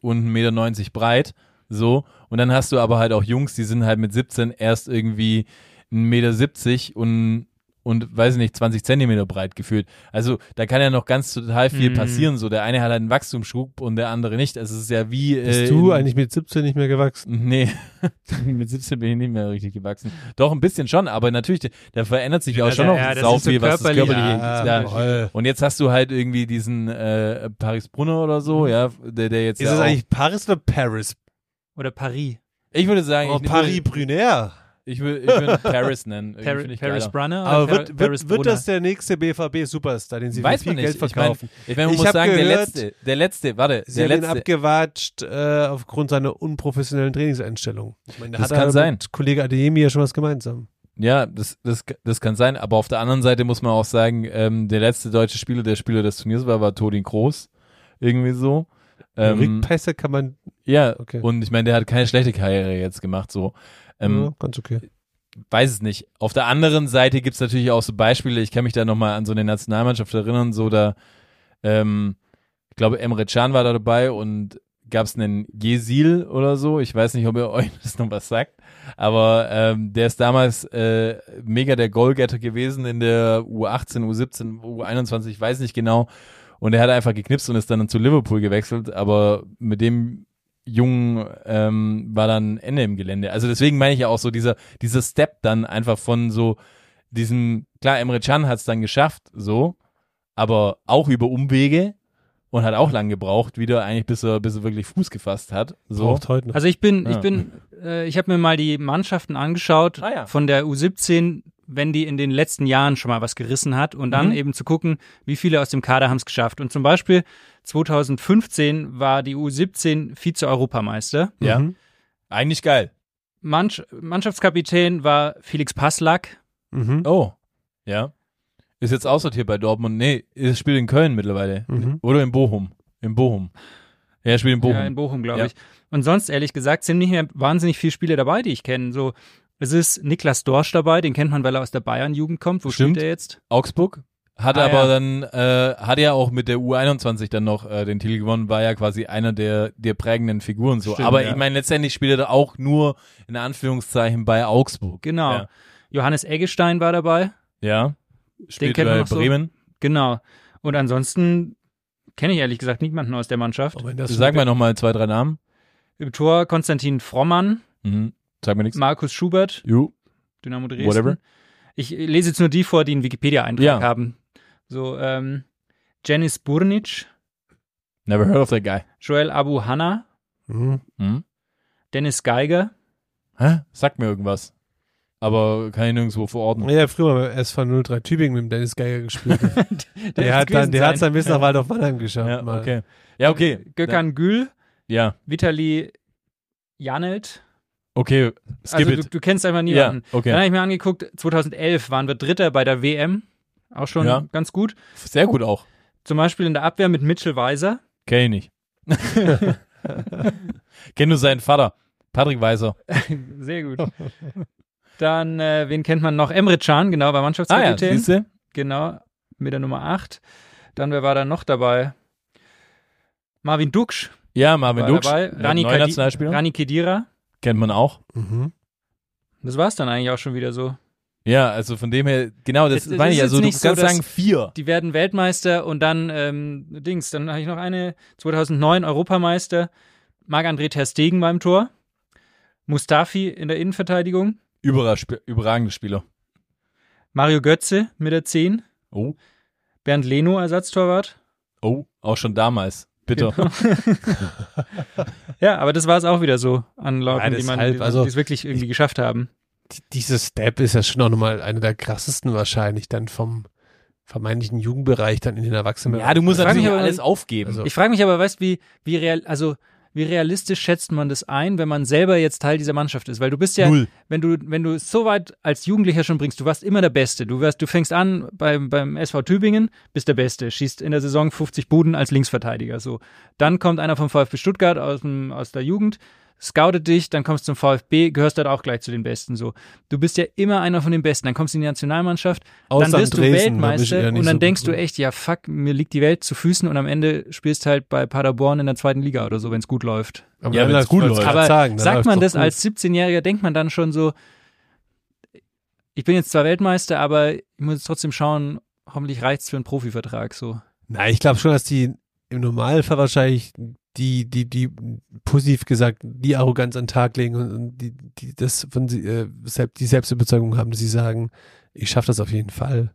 und 1,90 Meter breit, so. Und dann hast du aber halt auch Jungs, die sind halt mit 17 erst irgendwie 1,70 Meter und, und weiß ich nicht, 20 Zentimeter breit gefühlt. Also da kann ja noch ganz total viel Mhm. passieren, so. Der eine hat halt einen Wachstumsschub und der andere nicht. Also es ist ja wie. bist äh, du in- eigentlich mit 17 nicht mehr gewachsen? Nee, mit 17 bin ich nicht mehr richtig gewachsen. Doch, ein bisschen schon, aber natürlich, da verändert sich ja auch Ja, schon ja, noch ja, das sau ist so viel, was das körperlich. körperliche Ja, voll. Und jetzt hast du halt irgendwie diesen äh, Paris Brunner oder so, ja, der, der jetzt Ist ja es auch, eigentlich Paris oder Paris? Oder Paris. ich würde sagen, Oh, ich, Paris Brunner. Ich würde, ich würde Paris nennen. Par Paris geiler. Brunner Aber Par wird, Paris wird, das der nächste BVB-Superstar, den sie Weiß für viel man Geld nicht. Ich meine, verkaufen? ich mein, man Ich muss sagen, der gehört, letzte, der letzte, warte, sie der haben ihn letzte, abgewatscht äh, aufgrund seiner unprofessionellen Trainingseinstellung. Ich meine, da Das hat kann er sein. mit Kollege Adeyemi ja schon was gemeinsam. Ja, das, das, das kann sein, aber auf der anderen Seite muss man auch sagen, ähm, der letzte deutsche Spieler, der Spieler des Turniers war, war Todin Kroos. Irgendwie so. Ähm, Rückpässe kann man, ja, Okay. und ich meine, der hat keine schlechte Karriere jetzt gemacht, so. Ähm, ja, ganz okay. Weiß es nicht. Auf der anderen Seite gibt's natürlich auch so Beispiele, ich kann mich da nochmal an so eine Nationalmannschaft erinnern, so da, ähm, ich glaube, Emre Can war da dabei und gab's einen Gesil oder so. Ich weiß nicht, ob ihr euch das noch was sagt. Aber ähm, der ist damals äh, mega der Goalgetter gewesen in der U18, U17, U21, ich weiß nicht genau. Und er hat einfach geknipst und ist dann zu Liverpool gewechselt. Aber mit dem Jungen ähm, war dann Ende im Gelände. Also deswegen meine ich ja auch so dieser, dieser Step dann einfach von so diesem, klar, Emre Can hat es dann geschafft, so, aber auch über Umwege und hat auch lang gebraucht, wieder eigentlich, bis er, bis er wirklich Fuß gefasst hat. So. Braucht heute noch. Also ich bin, Ja. ich bin, äh, ich habe mir mal die Mannschaften angeschaut Ah ja. von der U17, wenn die in den letzten Jahren schon mal was gerissen hat und dann Mhm. eben zu gucken, wie viele aus dem Kader haben es geschafft. Und zum Beispiel 2015 war die U17 Vize-Europameister. Ja. Mhm. Eigentlich geil. Mannschaft, Mannschaftskapitän war Felix Passlack. Mhm. Oh. Ja. Ist jetzt aussortiert bei Dortmund. Nee, es spielt in Köln mittlerweile. Mhm. Oder in Bochum. In Bochum. Ja, er spielt in Bochum. Ja, in Bochum, glaube Ja. ich. Und sonst, ehrlich gesagt, sind nicht mehr wahnsinnig viele Spiele dabei, die ich kenne. So, es ist Niklas Dorsch dabei, den kennt man, weil er aus der Bayern-Jugend kommt. Wo Stimmt. spielt er jetzt? Augsburg. Hat Ah, aber ja. dann, äh, hat ja auch mit der U21 dann noch äh, den Titel gewonnen, war ja quasi einer der, der prägenden Figuren so. Stimmt, aber ja. ich meine, letztendlich spielt er da auch nur in Anführungszeichen bei Augsburg. Genau. Johannes Eggestein war dabei. ja. Spielt kennt man bei noch so. Bremen. Genau. Und ansonsten kenne ich ehrlich gesagt niemanden aus der Mannschaft. Das Sag mal nochmal zwei, drei Namen. Im Tor Konstantin Frommann, Mhm. Sag mir nichts. Markus Schubert, Jo. Dynamo Dresden. Whatever. Ich lese jetzt nur die vor, die einen Wikipedia-Eintrag Ja. haben. So, ähm, Janis Burnic, Never heard of that guy. Joel Abu Hanna, Mhm. Hm? Dennis Geiger, Hä? Sagt mir irgendwas. Aber kann ich nirgendwo verordnen. Ja, früher beim SV 03 Tübingen mit dem Dennis Geiger gespielt. der hat dann, der sein. dann bis nach Waldorf Mannheim geschafft. Ja, mal. okay. Ja, okay. Gökhan Gül, Ja, Vitali Janelt. okay. Skip Also it. du, du kennst einfach ja, niemanden. Dann okay. habe ich mir angeguckt, 2011 waren wir Dritter bei der WM. Auch schon Ja. ganz gut. Sehr gut auch. Zum Beispiel in der Abwehr mit Mitchell Weiser. Kenn ich nicht. Kenn nur seinen Vater. Patrick Weiser. Sehr gut. Dann, äh, wen kennt man noch? Emre Can, genau, war Ah ja, Mannschaftskapitän. siehst du? genau, mit der Nummer 8. Dann, wer war da noch dabei? Marvin Duksch Ja, Marvin war Duksch. dabei. Rani, Kadi Nationalspieler. Rani Kedira. Kennt man auch. Mhm. Das war's dann eigentlich auch schon wieder so. Ja, also von dem her, genau, das Es- es meine ich. Also du nicht so, kannst dass- sagen vier. Die werden Weltmeister und dann ähm, Dings. Dann habe ich noch eine 2009 Europameister. Marc-André Ter Stegen beim Tor. Mustafi in der Innenverteidigung. Überragende Spieler. Mario Götze mit der 10. Oh, Bernd Leno Ersatztorwart. oh, auch schon damals. Bitter. Genau. ja, aber das war es auch wieder so an Leuten, Ja, die man die also, es wirklich irgendwie geschafft haben. Die- Dieser Step ist ja schon auch nochmal einer der krassesten wahrscheinlich dann vom vermeintlichen Jugendbereich dann in den Erwachsenenbereich. Ja, du musst Ich natürlich alles aufgeben. Also- Ich frage mich aber, weißt wie wie real also wie realistisch schätzt man das ein, wenn man selber jetzt Teil dieser Mannschaft ist? Weil du bist ja, Null. wenn du, wenn du es so weit als Jugendlicher schon bringst, du warst immer der Beste. Du wirst, du fängst an beim, beim SV Tübingen, bist der Beste, schießt in der Saison 50 Buden als Linksverteidiger. So. Dann kommt einer vom VfB Stuttgart aus, dem, aus der Jugend, scoutet dich, dann kommst du zum VfB, gehörst dort auch gleich zu den Besten. So. Du bist ja immer einer von den Besten. Dann kommst du in die Nationalmannschaft, Außer dann wirst du Dresden, Weltmeister und dann so denkst du echt, ja fuck, mir liegt die Welt zu Füßen und am Ende spielst halt bei Paderborn in der zweiten Liga oder so, wenn es gut läuft. Aber Ja, wenn's läuft- gut läuft. Aber sagen, sagt man das gut. als 17-Jähriger, denkt man dann schon so, ich bin jetzt zwar Weltmeister, aber ich muss jetzt trotzdem schauen, hoffentlich reicht's für einen Profivertrag so. Na, ich glaube schon, dass die im Normalfall wahrscheinlich die, die, die, positiv gesagt, die Arroganz an den Tag legen und, die, die das von sie, äh, die Selbstüberzeugung haben, dass sie sagen, ich schaffe das auf jeden Fall.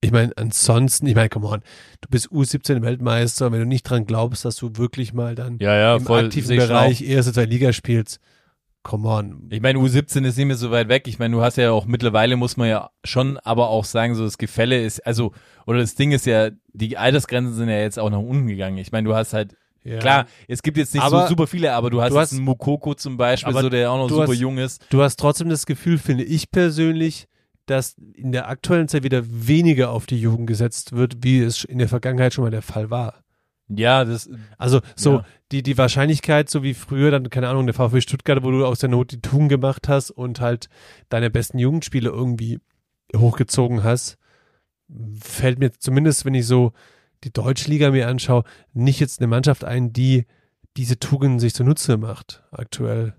Ich meine, ansonsten, ich meine, come on, du bist U17 Weltmeister, wenn du nicht dran glaubst, dass du wirklich mal dann Ja, ja, im voll. aktiven Bereich erste, zweite Liga spielst, come on. Ich meine, U17 ist nicht mehr so weit weg. Ich meine, du hast ja auch mittlerweile, muss man ja schon aber auch sagen, so das Gefälle ist, also, oder das Ding ist ja, die Altersgrenzen sind ja jetzt auch nach unten gegangen. Ich meine, du hast halt, Ja. klar, es gibt jetzt nicht Aber so super viele, aber du hast, du hast- einen Mukoko zum Beispiel, so, der auch noch super hast- jung ist. Du hast trotzdem das Gefühl, finde ich persönlich, dass in der aktuellen Zeit wieder weniger auf die Jugend gesetzt wird, wie es in der Vergangenheit schon mal der Fall war. Ja, das, Also so Ja. die, die Wahrscheinlichkeit, so wie früher, dann, keine Ahnung, der VfB Stuttgart, wo du aus der Not die Tugend gemacht hast und halt deine besten Jugendspiele irgendwie hochgezogen hast, fällt mir zumindest, wenn ich so die Deutsche Liga mir anschaue, nicht jetzt eine Mannschaft ein, die diese Tugenden sich zunutze macht aktuell.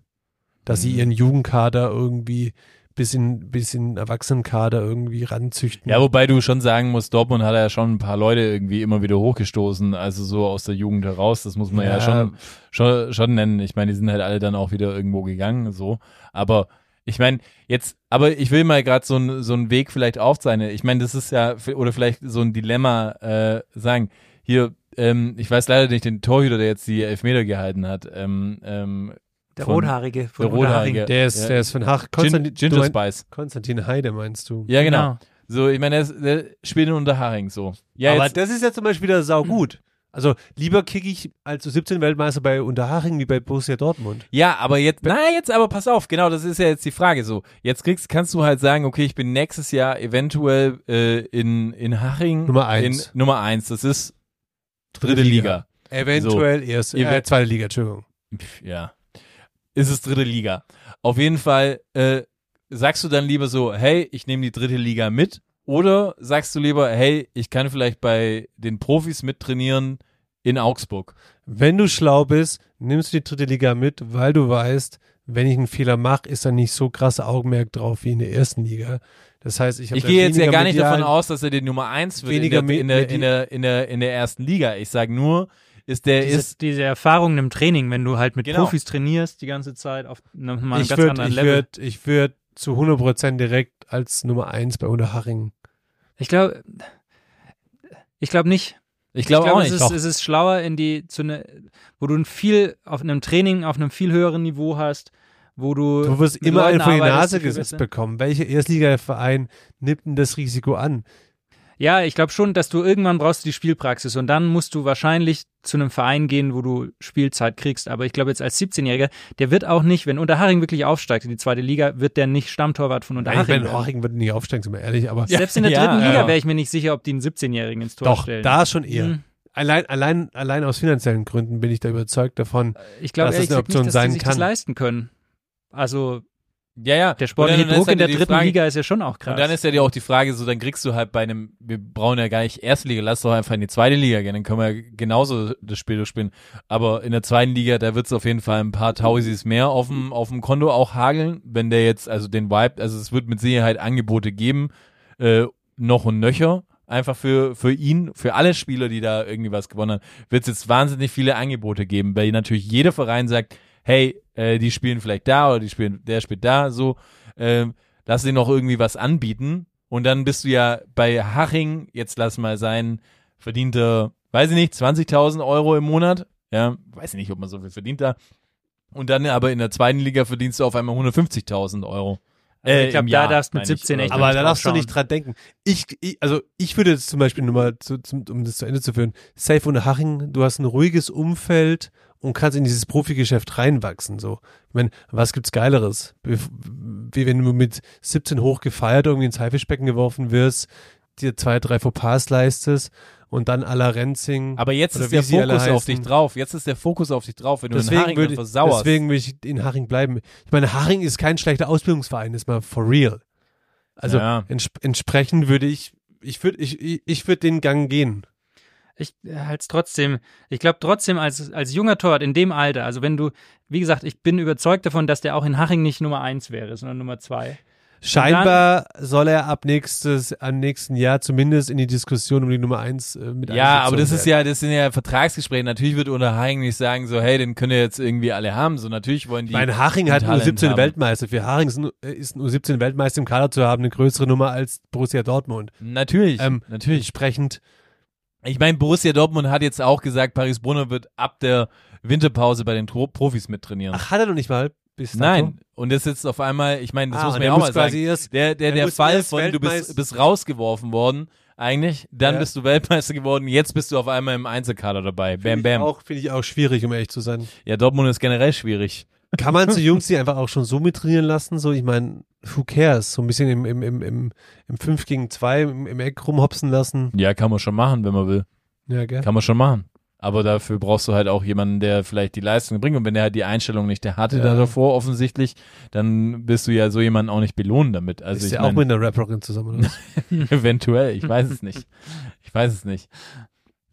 Dass sie Mhm. ihren Jugendkader irgendwie bis in, bis in Erwachsenenkader irgendwie ranzüchten. ja, wobei du schon sagen musst, Dortmund hat ja schon ein paar Leute irgendwie immer wieder hochgestoßen, also so aus der Jugend heraus, das muss man ja, Ja. schon, schon, schon nennen. Ich meine, die sind halt alle dann auch wieder irgendwo gegangen, so. Aber ich meine, jetzt, aber ich will mal gerade so, ein, so einen Weg vielleicht aufzeichnen. Ich meine, das ist ja, oder vielleicht so ein Dilemma äh, sagen. Hier, ähm, ich weiß leider nicht den Torhüter, der jetzt die Elfmeter gehalten hat. Ähm, ähm, Der Von- Rothaarige von der Rothaarige. Der ist, Ja. der ist von Hach. Gin, Konstantin, du Ginger Spice. Konstantin Heide meinst du? Ja, genau. So, ich meine, der, ist- der spielt in Unterhaching so. Ja, aber jetzt, das ist ja zum Beispiel wieder saugut. Also lieber kicke ich als U17 Weltmeister bei Unterhaching wie bei Borussia Dortmund. Ja, aber jetzt, na jetzt aber pass auf, genau, das ist ja jetzt die Frage so. Jetzt kriegst, kannst du halt sagen, okay, ich bin nächstes Jahr eventuell äh, in, in Haching. Nummer eins. In, Nummer eins, das ist dritte Liga. Eventuell erst, äh, zweite Liga, Entschuldigung. Ja. Ist es dritte Liga. Auf jeden Fall, äh, sagst du dann lieber so, hey, ich nehme die dritte Liga mit? Oder sagst du lieber, hey, ich kann vielleicht bei den Profis mittrainieren in Augsburg? Wenn du schlau bist, nimmst du die dritte Liga mit, weil du weißt, wenn ich einen Fehler mache, ist da nicht so krasser Augenmerk drauf wie in der ersten Liga. Das heißt, ich habe Ich gehe jetzt ja gar nicht davon aus, dass er die Nummer eins wird in der, in, der, in, der, in, der, in der ersten Liga. Ich sage nur, ist der Diese, ist diese Erfahrungen im Training, wenn du halt mit Genau. Profis trainierst die ganze Zeit auf einem, ganz würde anderen ich Level. würd, ich würd zu 100% direkt als Nummer eins bei Unterhaching. Ich glaube, ich glaube nicht. ich glaube auch es nicht. ist, es ist schlauer in die zu ne, wo du ein viel auf einem Training auf einem viel höheren Niveau hast, wo du Du wirst immer Leuten einen vor die Nase gesetzt bekommen. Welcher Erstligaverein nimmt denn das Risiko an? Ja, ich glaube schon, dass du irgendwann brauchst du die Spielpraxis und dann musst du wahrscheinlich zu einem Verein gehen, wo du Spielzeit kriegst. Aber ich glaube jetzt als 17-Jähriger, der wird auch nicht, wenn Unterhaching wirklich aufsteigt in die zweite Liga, wird der nicht Stammtorwart von Nein, ich Unterhaching. meine, werden. Haching wird nicht aufsteigen, sind wir ehrlich, aber Selbst in der Ja, dritten ja. Liga wäre ich mir nicht sicher, ob die einen 17-Jährigen ins Tor doch, stellen. da schon eher. Hm. Allein, allein, allein aus finanziellen Gründen bin ich da überzeugt davon. Ich glaube dass das eine Option nicht, dass sein die sich kann. das leisten können. Also Ja, ja. Der sportliche dann- dann Druck ist in der halt die dritten Frage- Liga ist ja schon auch krass. Und dann ist ja dir auch die Frage, so dann kriegst du halt bei einem, wir brauchen ja gar nicht Erstliga, lass doch einfach in die zweite Liga gehen, dann können wir ja genauso das Spiel durchspielen. Aber in der zweiten Liga, da wird es auf jeden Fall ein paar Tausis mehr auf dem, auf dem Konto auch hageln, wenn der jetzt, also den Vibe, also es wird mit Sicherheit Angebote geben, äh, noch und nöcher. Einfach für, für ihn, für alle Spieler, die da irgendwie was gewonnen haben, wird es jetzt wahnsinnig viele Angebote geben, weil natürlich jeder Verein sagt, hey, äh, die spielen vielleicht da oder die spielen, der spielt da, so, ähm, lass dir noch irgendwie was anbieten. Und dann bist du ja bei Haching, jetzt lass mal sein, verdient er, weiß ich nicht, 20.000 Euro im Monat. Ja, weiß ich nicht, ob man so viel verdient da. Und dann aber in der zweiten Liga verdienst du auf einmal 150.000 Euro. Also Äh, ich glaube, im da Jahr, darfst du mit meine ich, 17 oder echt. Aber da darfst du nicht dran denken. Ich, ich, also ich würde jetzt zum Beispiel nur mal, zu, zum, um das zu Ende zu führen, Safe und Haching, du hast ein ruhiges Umfeld und kannst in dieses Profigeschäft reinwachsen. So, ich meine, was gibt's Geileres? Wie, wenn du mit 17 hoch gefeiert irgendwie ins Haifischbecken geworfen wirst, dir zwei, drei Fauxpas leistest und dann à la Renzing. Aber jetzt ist der Fokus auf dich drauf. Jetzt ist der Fokus auf dich drauf, wenn du in deswegen Haring würde, versauerst. deswegen will ich in Haching bleiben. Ich meine, Haching ist kein schlechter Ausbildungsverein, ist mal for real. Also Ja. entsp entsprechend würde ich, ich würde, ich, ich würde den Gang gehen. Ich halte es trotzdem, ich glaube trotzdem als, als junger Torwart in dem Alter, also wenn du, wie gesagt, ich bin überzeugt davon, dass der auch in Haching nicht Nummer eins wäre, sondern Nummer zwei. Scheinbar soll er ab nächstes, am nächsten Jahr zumindest in die Diskussion um die Nummer eins äh, mit Ja, aber das einbezogen ist werden. ja, das sind ja Vertragsgespräche. Natürlich wird unter Haring nicht sagen, so, hey, den können wir jetzt irgendwie alle haben. So, natürlich wollen die. Ich meine, Haching hat ein nur Talent 17 haben. Weltmeister. Für Haching ist, nur- äh, ist nur 17 Weltmeister im Kader zu haben eine größere Nummer als Borussia Dortmund. Natürlich, Ähm, natürlich. Entsprechend, Ich meine, Borussia Dortmund hat jetzt auch gesagt, Paris Brunner wird ab der Winterpause bei den Tro Profis mittrainieren. ach, hat er noch nicht mal bis dato? Nein. Und das ist jetzt auf einmal, ich meine, das Ah, muss man ja auch mal sagen. erst- der, der, der Fall von, du bist, Weltmeister- bist rausgeworfen worden, eigentlich, dann Ja. bist du Weltmeister geworden, jetzt bist du auf einmal im Einzelkader dabei. Bam, bam. auch, finde ich auch schwierig, um ehrlich zu sein. Ja, Dortmund ist generell schwierig. Kann man so Jungs die einfach auch schon so mittrainieren lassen? So, ich meine, who cares? So ein bisschen im, im, im, im, im 5 gegen 2 im, im Eck rumhopsen lassen. Ja, kann man schon machen, wenn man will. Ja, gell? Kann man schon machen. Aber dafür brauchst du halt auch jemanden, der vielleicht die Leistung bringt. Und wenn der halt die Einstellung nicht der hatte Ja. da davor offensichtlich, dann wirst du ja so jemanden auch nicht belohnen damit. Also ist ich ja auch mein, mit einer Rap-Rockin zusammen, eventuell, ich weiß es nicht. Ich weiß es nicht.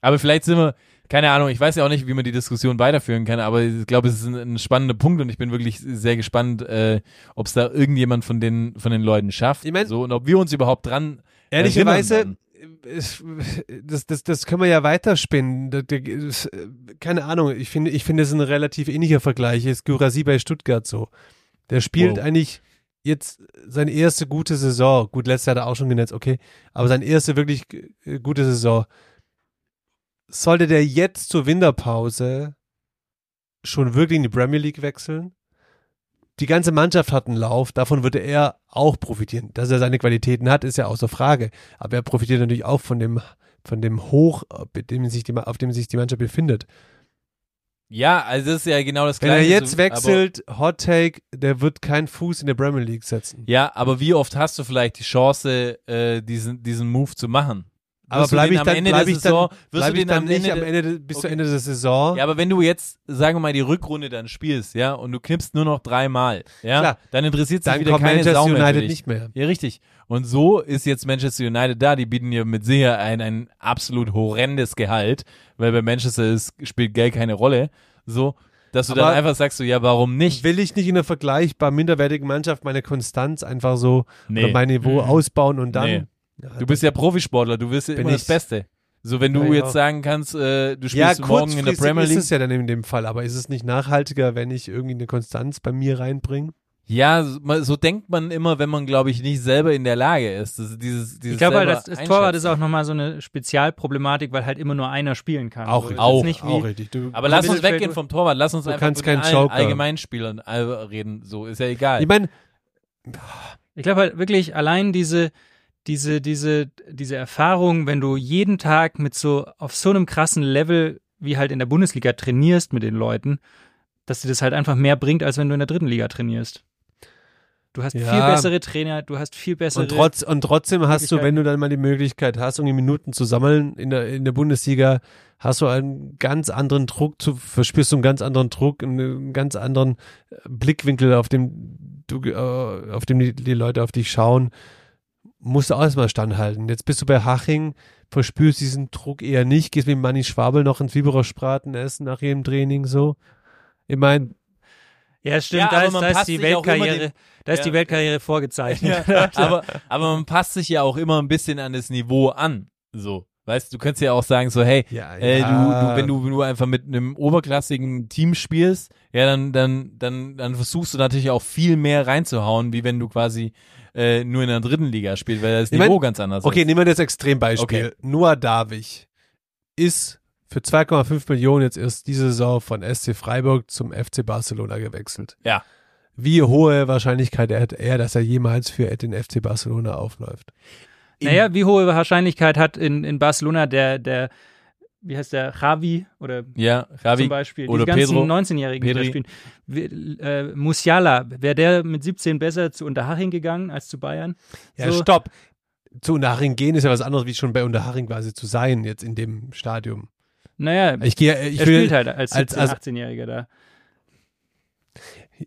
Aber vielleicht sind wir, keine Ahnung, ich weiß ja auch nicht, wie man die Diskussion weiterführen kann, aber ich glaube, es ist ein, ein spannender Punkt und ich bin wirklich sehr gespannt, äh, ob es da irgendjemand von den, von den Leuten schafft. Ich mein- so, und ob wir uns überhaupt dran Ehrlicherweise, das, das, das können wir ja weiterspinnen. Das- das- Keine Ahnung, ich finde, ich finde es ein relativ ähnlicher Vergleich. Ist Gurasi bei Stuttgart so. Der spielt Wow. eigentlich jetzt seine erste gute Saison. Gut, letztes Jahr hat er auch schon genetzt, okay. Aber seine erste wirklich äh, gute Saison. Sollte der jetzt zur Winterpause schon wirklich in die Premier League wechseln? Die ganze Mannschaft hat einen Lauf, davon würde er auch profitieren. Dass er seine Qualitäten hat, ist ja außer Frage. Aber er profitiert natürlich auch von dem, von dem Hoch, auf dem sich die, auf dem sich die Mannschaft befindet. Ja, also das ist ja genau das Wenn Gleiche. er jetzt wechselt, Hot Take, der wird keinen Fuß in der Premier League setzen. Ja, aber wie oft hast du vielleicht die Chance, äh, diesen, diesen Move zu machen? Aber bleibe ich am dann, Ende bleib der ich Saison, dann, wirst bleib du ich dann nicht am Ende de- bis Okay. zu Ende der Saison? Ja, aber wenn du jetzt, sagen wir mal, die Rückrunde dann spielst, ja, und du knippst nur noch dreimal, ja, Klar. dann interessiert sich dann wieder kommt keine Manchester Sau mehr United nicht mehr. Ja, richtig. Und so ist jetzt Manchester United da. Die bieten dir mit Sicherheit ein, ein absolut horrendes Gehalt, weil bei Manchester ist, spielt Geld keine Rolle. So, dass du dann Aber einfach sagst, so, ja, warum nicht? Will ich nicht in einer vergleichbar minderwertigen Mannschaft meine Konstanz einfach so Nee. oder mein Niveau ausbauen und dann. Nee. Ja, Du bist ja Profisportler, du willst ja immer das ich. Beste. So, wenn du Ja, ja. jetzt sagen kannst, äh, du ja, spielst morgen in der Premier ist League. es ja dann in dem Fall, aber ist es nicht nachhaltiger, wenn ich irgendwie eine Konstanz bei mir reinbringe? Ja, so, so denkt man immer, wenn man, glaube ich, nicht selber in der Lage ist. Das, ist dieses, dieses Ich glaube halt, das, das Torwart ist auch nochmal so eine Spezialproblematik, weil halt immer nur einer spielen kann. Auch so, richtig. es ist Auch, nicht wie, auch richtig. Du, Aber lass uns weggehen vom Torwart, lass uns Du einfach mit allen Joker. Allgemeinspielern äh, reden. So, ist ja egal. ich meine, Ich glaube halt wirklich allein diese, diese, diese, diese Erfahrung, wenn du jeden Tag mit so, auf so einem krassen Level wie halt in der Bundesliga trainierst mit den Leuten, dass dir das halt einfach mehr bringt, als wenn du in der dritten Liga trainierst. Du hast Ja. viel bessere Trainer, du hast viel bessere. Und, trotz, und trotzdem hast du, wenn du dann mal die Möglichkeit hast, irgendwie Minuten zu sammeln in der, in der Bundesliga, hast du einen ganz anderen Druck, zu, verspürst du einen ganz anderen Druck, einen ganz anderen äh, Blickwinkel, auf dem du, äh, auf dem die, die Leute auf dich schauen, musst du auch erstmal standhalten. Jetzt bist du bei Haching, verspürst diesen Druck eher nicht, gehst mit Manni Schwabel noch ins Bibererbraten essen nach jedem Training so. Ich meine, ja, stimmt, Ja, da aber ist, da ist die Weltkarriere, dem- da ist Ja. die Weltkarriere vorgezeichnet. aber, aber man passt sich ja auch immer ein bisschen an das Niveau an. So. Weißt du, du könntest ja auch sagen, so, hey, ja, äh, ja. du, du, wenn du, du einfach mit einem oberklassigen Team spielst, ja, dann, dann, dann, dann versuchst du natürlich auch viel mehr reinzuhauen, wie wenn du quasi äh, nur in der dritten Liga spielst, weil das Ich Niveau mein, ganz anders Okay, ist. nehmen wir das Extrembeispiel. Okay. Noah Davich ist für 2,5 Millionen jetzt erst diese Saison von SC Freiburg zum FC Barcelona gewechselt. Ja. Wie hohe Wahrscheinlichkeit hat er, dass er jemals für den FC Barcelona aufläuft? Naja, wie hohe Wahrscheinlichkeit hat in, in Barcelona der, der, wie heißt der, Javi oder Ja, Ravi zum Beispiel, oder die ganzen Pedro. 19-Jährigen, die da spielen. Wie, äh, Musiala, wäre der mit 17 besser zu Unterhaching gegangen als zu Bayern? Ja, So. stopp. Zu Unterhaching gehen ist ja was anderes, wie schon bei Unterhaching quasi zu sein, jetzt in dem Stadium. Naja, Ich gehe, ich er will, spielt halt als, als- 17-, also- 18-Jähriger da.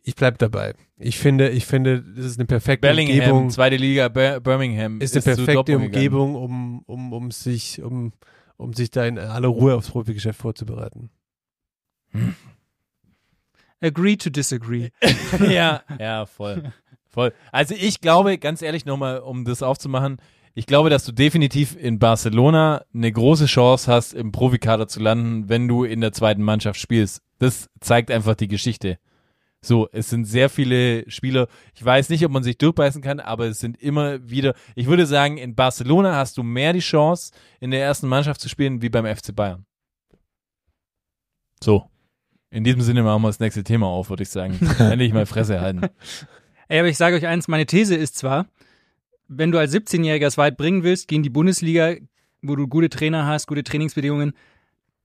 Ich bleib dabei. Ich finde, ich finde, das ist eine perfekte Bellingham, Umgebung. zweite Liga, Bir Birmingham. ist eine perfekte. Umgebung, um, um, um sich, um, um sich da in aller Ruhe aufs Profigeschäft vorzubereiten. Agree to disagree. ja, ja, voll. Voll. Also ich glaube, ganz ehrlich nochmal, um das aufzumachen, ich glaube, dass du definitiv in Barcelona eine große Chance hast, im Profikader zu landen, wenn du in der zweiten Mannschaft spielst. Das zeigt einfach die Geschichte. So, es sind sehr viele Spieler. Ich weiß nicht, ob man sich durchbeißen kann, aber es sind immer wieder. Ich würde sagen, in Barcelona hast du mehr die Chance, in der ersten Mannschaft zu spielen, wie beim FC Bayern. So. In diesem Sinne machen wir das nächste Thema auf, würde ich sagen. Endlich mal Fresse halten. Ey, aber ich sage euch eins, meine These ist zwar, wenn du als 17-Jähriger es weit bringen willst, geh in die Bundesliga, wo du gute Trainer hast, gute Trainingsbedingungen,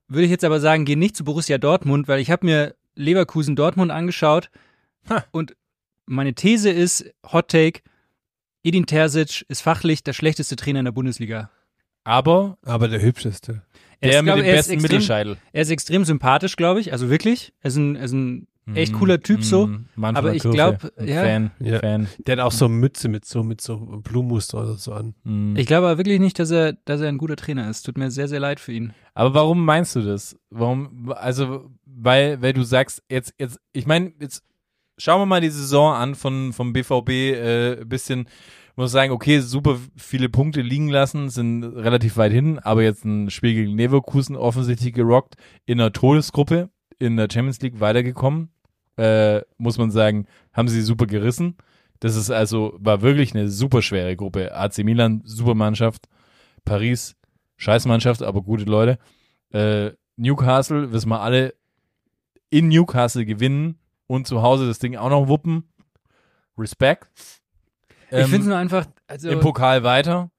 würde ich jetzt aber sagen, geh nicht zu Borussia Dortmund, weil ich habe mir Leverkusen Dortmund angeschaut Ha. und meine These ist, Hot Take, Edin Terzic ist fachlich der schlechteste Trainer in der Bundesliga. Aber Aber der hübscheste. Er der ist, mit glaub, dem besten extrem, Mittelscheitel. Er ist extrem sympathisch, glaube ich, also wirklich. Er ist ein, er ist ein echt cooler Typ so. Mm, Mann Aber der ich Kurve. glaub, Ein ja. Fan, Ja. Fan. Der hat auch so Mütze mit so, mit so Blumenmuster oder so an. Mm. Ich glaube aber wirklich nicht, dass er, dass er ein guter Trainer ist. Tut mir sehr, sehr leid für ihn. Aber warum meinst du das? Warum, also, weil, weil du sagst, jetzt, jetzt, ich meine, jetzt schauen wir mal die Saison an von, vom BVB, äh, bisschen, muss sagen, okay, super viele Punkte liegen lassen, sind relativ weit hin, aber jetzt ein Spiel gegen Leverkusen offensichtlich gerockt, in einer Todesgruppe, in der Champions League weitergekommen, äh, muss man sagen, haben sie super gerissen. Das ist also, war wirklich eine super schwere Gruppe. AC Milan, super Mannschaft. Paris, Scheißmannschaft, aber gute Leute. Äh, Newcastle, wissen wir alle, in Newcastle gewinnen und zu Hause das Ding auch noch wuppen. Respekt. ich Ähm, finde es nur einfach, also, Im Pokal weiter.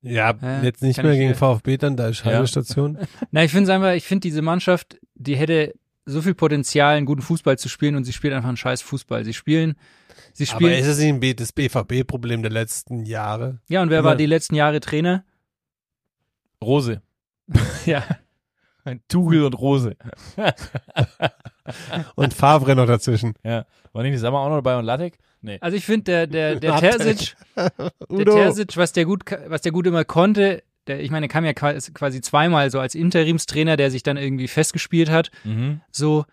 Ja, Ja, jetzt nicht mehr ich, gegen äh, VfB dann, da ist Ja. Heimestation. na, ich finde es einfach, ich finde diese Mannschaft, die hätte so viel Potenzial, einen guten Fußball zu spielen und sie spielt einfach einen scheiß Fußball. Sie spielen, sie Aber spielen, ist es nicht ein B- das BVB-Problem der letzten Jahre? ja, und wer immer- war die letzten Jahre Trainer? Rose. Ja. Tuchel und Rose. Und Favre noch dazwischen. Ja. War nicht die Sommer auch noch dabei und Lattek? Nee. Also ich finde, der, der, der. Terzic, der. Terzic, was der gut, was der gut immer konnte, der, ich meine, er kam ja qua- quasi zweimal so als Interimstrainer, der sich dann irgendwie festgespielt hat, Mhm. so,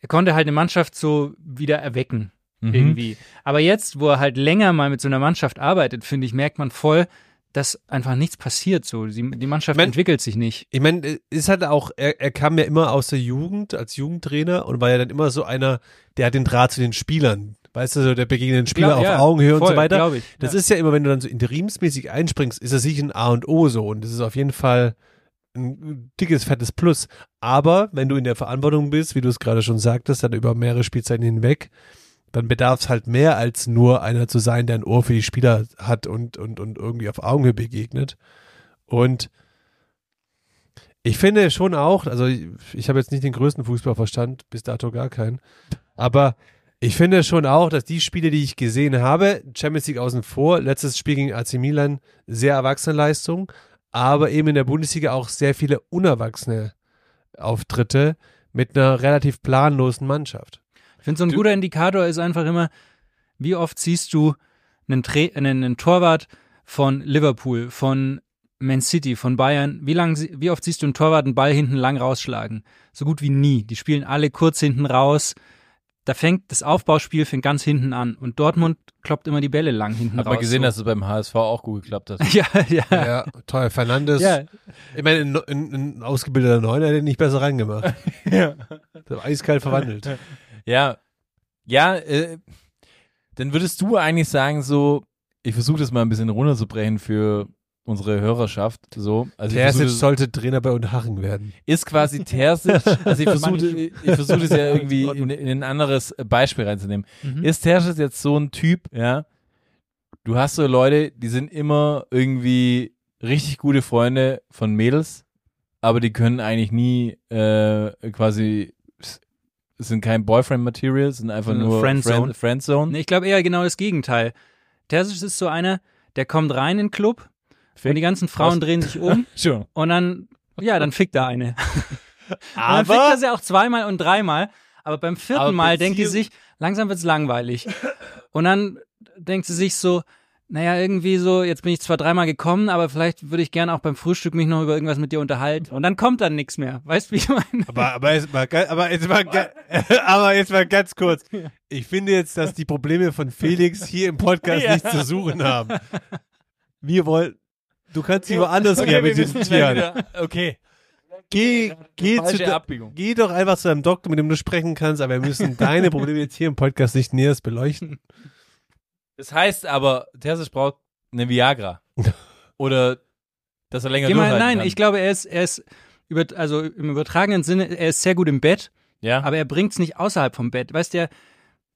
er konnte halt eine Mannschaft so wieder erwecken. Mhm. irgendwie. Aber jetzt, wo er halt länger mal mit so einer Mannschaft arbeitet, finde ich, merkt man voll, dass einfach nichts passiert. So, die, die Mannschaft Man- entwickelt sich nicht. Ich meine, ist halt auch, er, er kam ja immer aus der Jugend als Jugendtrainer und war ja dann immer so einer, der hat den Draht zu den Spielern. Weißt du, so der begegnet den Spieler Glaub- auf ja, Augenhöhe und voll, so weiter. ich. Das ja. ist ja immer, wenn du dann so interimsmäßig einspringst, ist das sicher ein A und O so und das ist auf jeden Fall ein dickes, fettes Plus. Aber wenn du in der Verantwortung bist, wie du es gerade schon sagtest, dann über mehrere Spielzeiten hinweg, dann bedarf es halt mehr als nur einer zu sein, der ein Ohr für die Spieler hat und, und, und irgendwie auf Augenhöhe begegnet. Und ich finde schon auch, also ich, ich habe jetzt nicht den größten Fußballverstand, bis dato gar keinen, aber Ich finde schon auch, dass die Spiele, die ich gesehen habe, Champions League außen vor, letztes Spiel gegen AC Milan, sehr erwachsene Leistung, aber eben in der Bundesliga auch sehr viele unerwachsene Auftritte mit einer relativ planlosen Mannschaft. Ich finde, so ein guter Indikator ist einfach immer, wie oft siehst du einen, Tra einen, einen Torwart von Liverpool, von Man City, von Bayern, wie, lang, wie oft siehst du einen Torwart einen Ball hinten lang rausschlagen? So gut wie nie. Die spielen alle kurz hinten raus. Da fängt das Aufbauspiel fängt ganz hinten an und Dortmund kloppt immer die Bälle lang hinten Hat raus. man gesehen, so. dass es beim HSV auch gut geklappt hat. ja, ja. Ja, toll. Fernandes. Ja, Ich meine, ein, ein, ein ausgebildeter Neuner hätte nicht besser reingemacht. ja. Eiskalt verwandelt. Ja, ja, äh, dann würdest du eigentlich sagen, so, ich versuche das mal ein bisschen runterzubrechen für unsere Hörerschaft, so. Also Terzic sollte Trainer bei Unterhaching werden. ist quasi Terzic, also ich versuche, ich versuche das ja irgendwie in, in ein anderes Beispiel reinzunehmen. Mhm. Ist Terzic jetzt so ein Typ, ja? Du hast so Leute, die sind immer irgendwie richtig gute Freunde von Mädels, aber die können eigentlich nie äh, quasi sind kein Boyfriend-Material, sind einfach nur Friendzone. Friend, Friendzone. Nee, ich glaube eher genau das Gegenteil. Terzic ist so einer, der kommt rein in den Club und die ganzen Frauen Was? drehen sich um Schon. und dann, ja, dann fickt er eine. Aber dann fickt er sie auch zweimal und dreimal. Aber beim vierten Aber Mal denkt Beziehung- sich, langsam wird's langweilig. Und dann denkt sie sich so, naja, irgendwie so, jetzt bin ich zwar dreimal gekommen, aber vielleicht würde ich gerne auch beim Frühstück mich noch über irgendwas mit dir unterhalten. Und dann kommt dann nichts mehr. Weißt du, wie ich meine? Aber, aber, jetzt mal, aber, jetzt mal, aber jetzt mal ganz kurz. Ich finde jetzt, dass die Probleme von Felix hier im Podcast Ja. nichts zu suchen haben. Wir wollen, du kannst sie woanders Okay, wir müssen rehabilitieren. gleich wieder- Okay. Geh, geh, zu, de- Abbiegung. geh doch einfach zu deinem Doktor, mit dem du sprechen kannst, aber wir müssen deine Probleme jetzt hier im Podcast nicht näher beleuchten. Das heißt aber, Terzic braucht eine Viagra. Oder dass er länger Geh mal, durchhalten nein, kann. ich glaube, er ist, er ist, über, also im übertragenen Sinne, er ist sehr gut im Bett, ja. aber er bringt's nicht außerhalb vom Bett. Weißt du,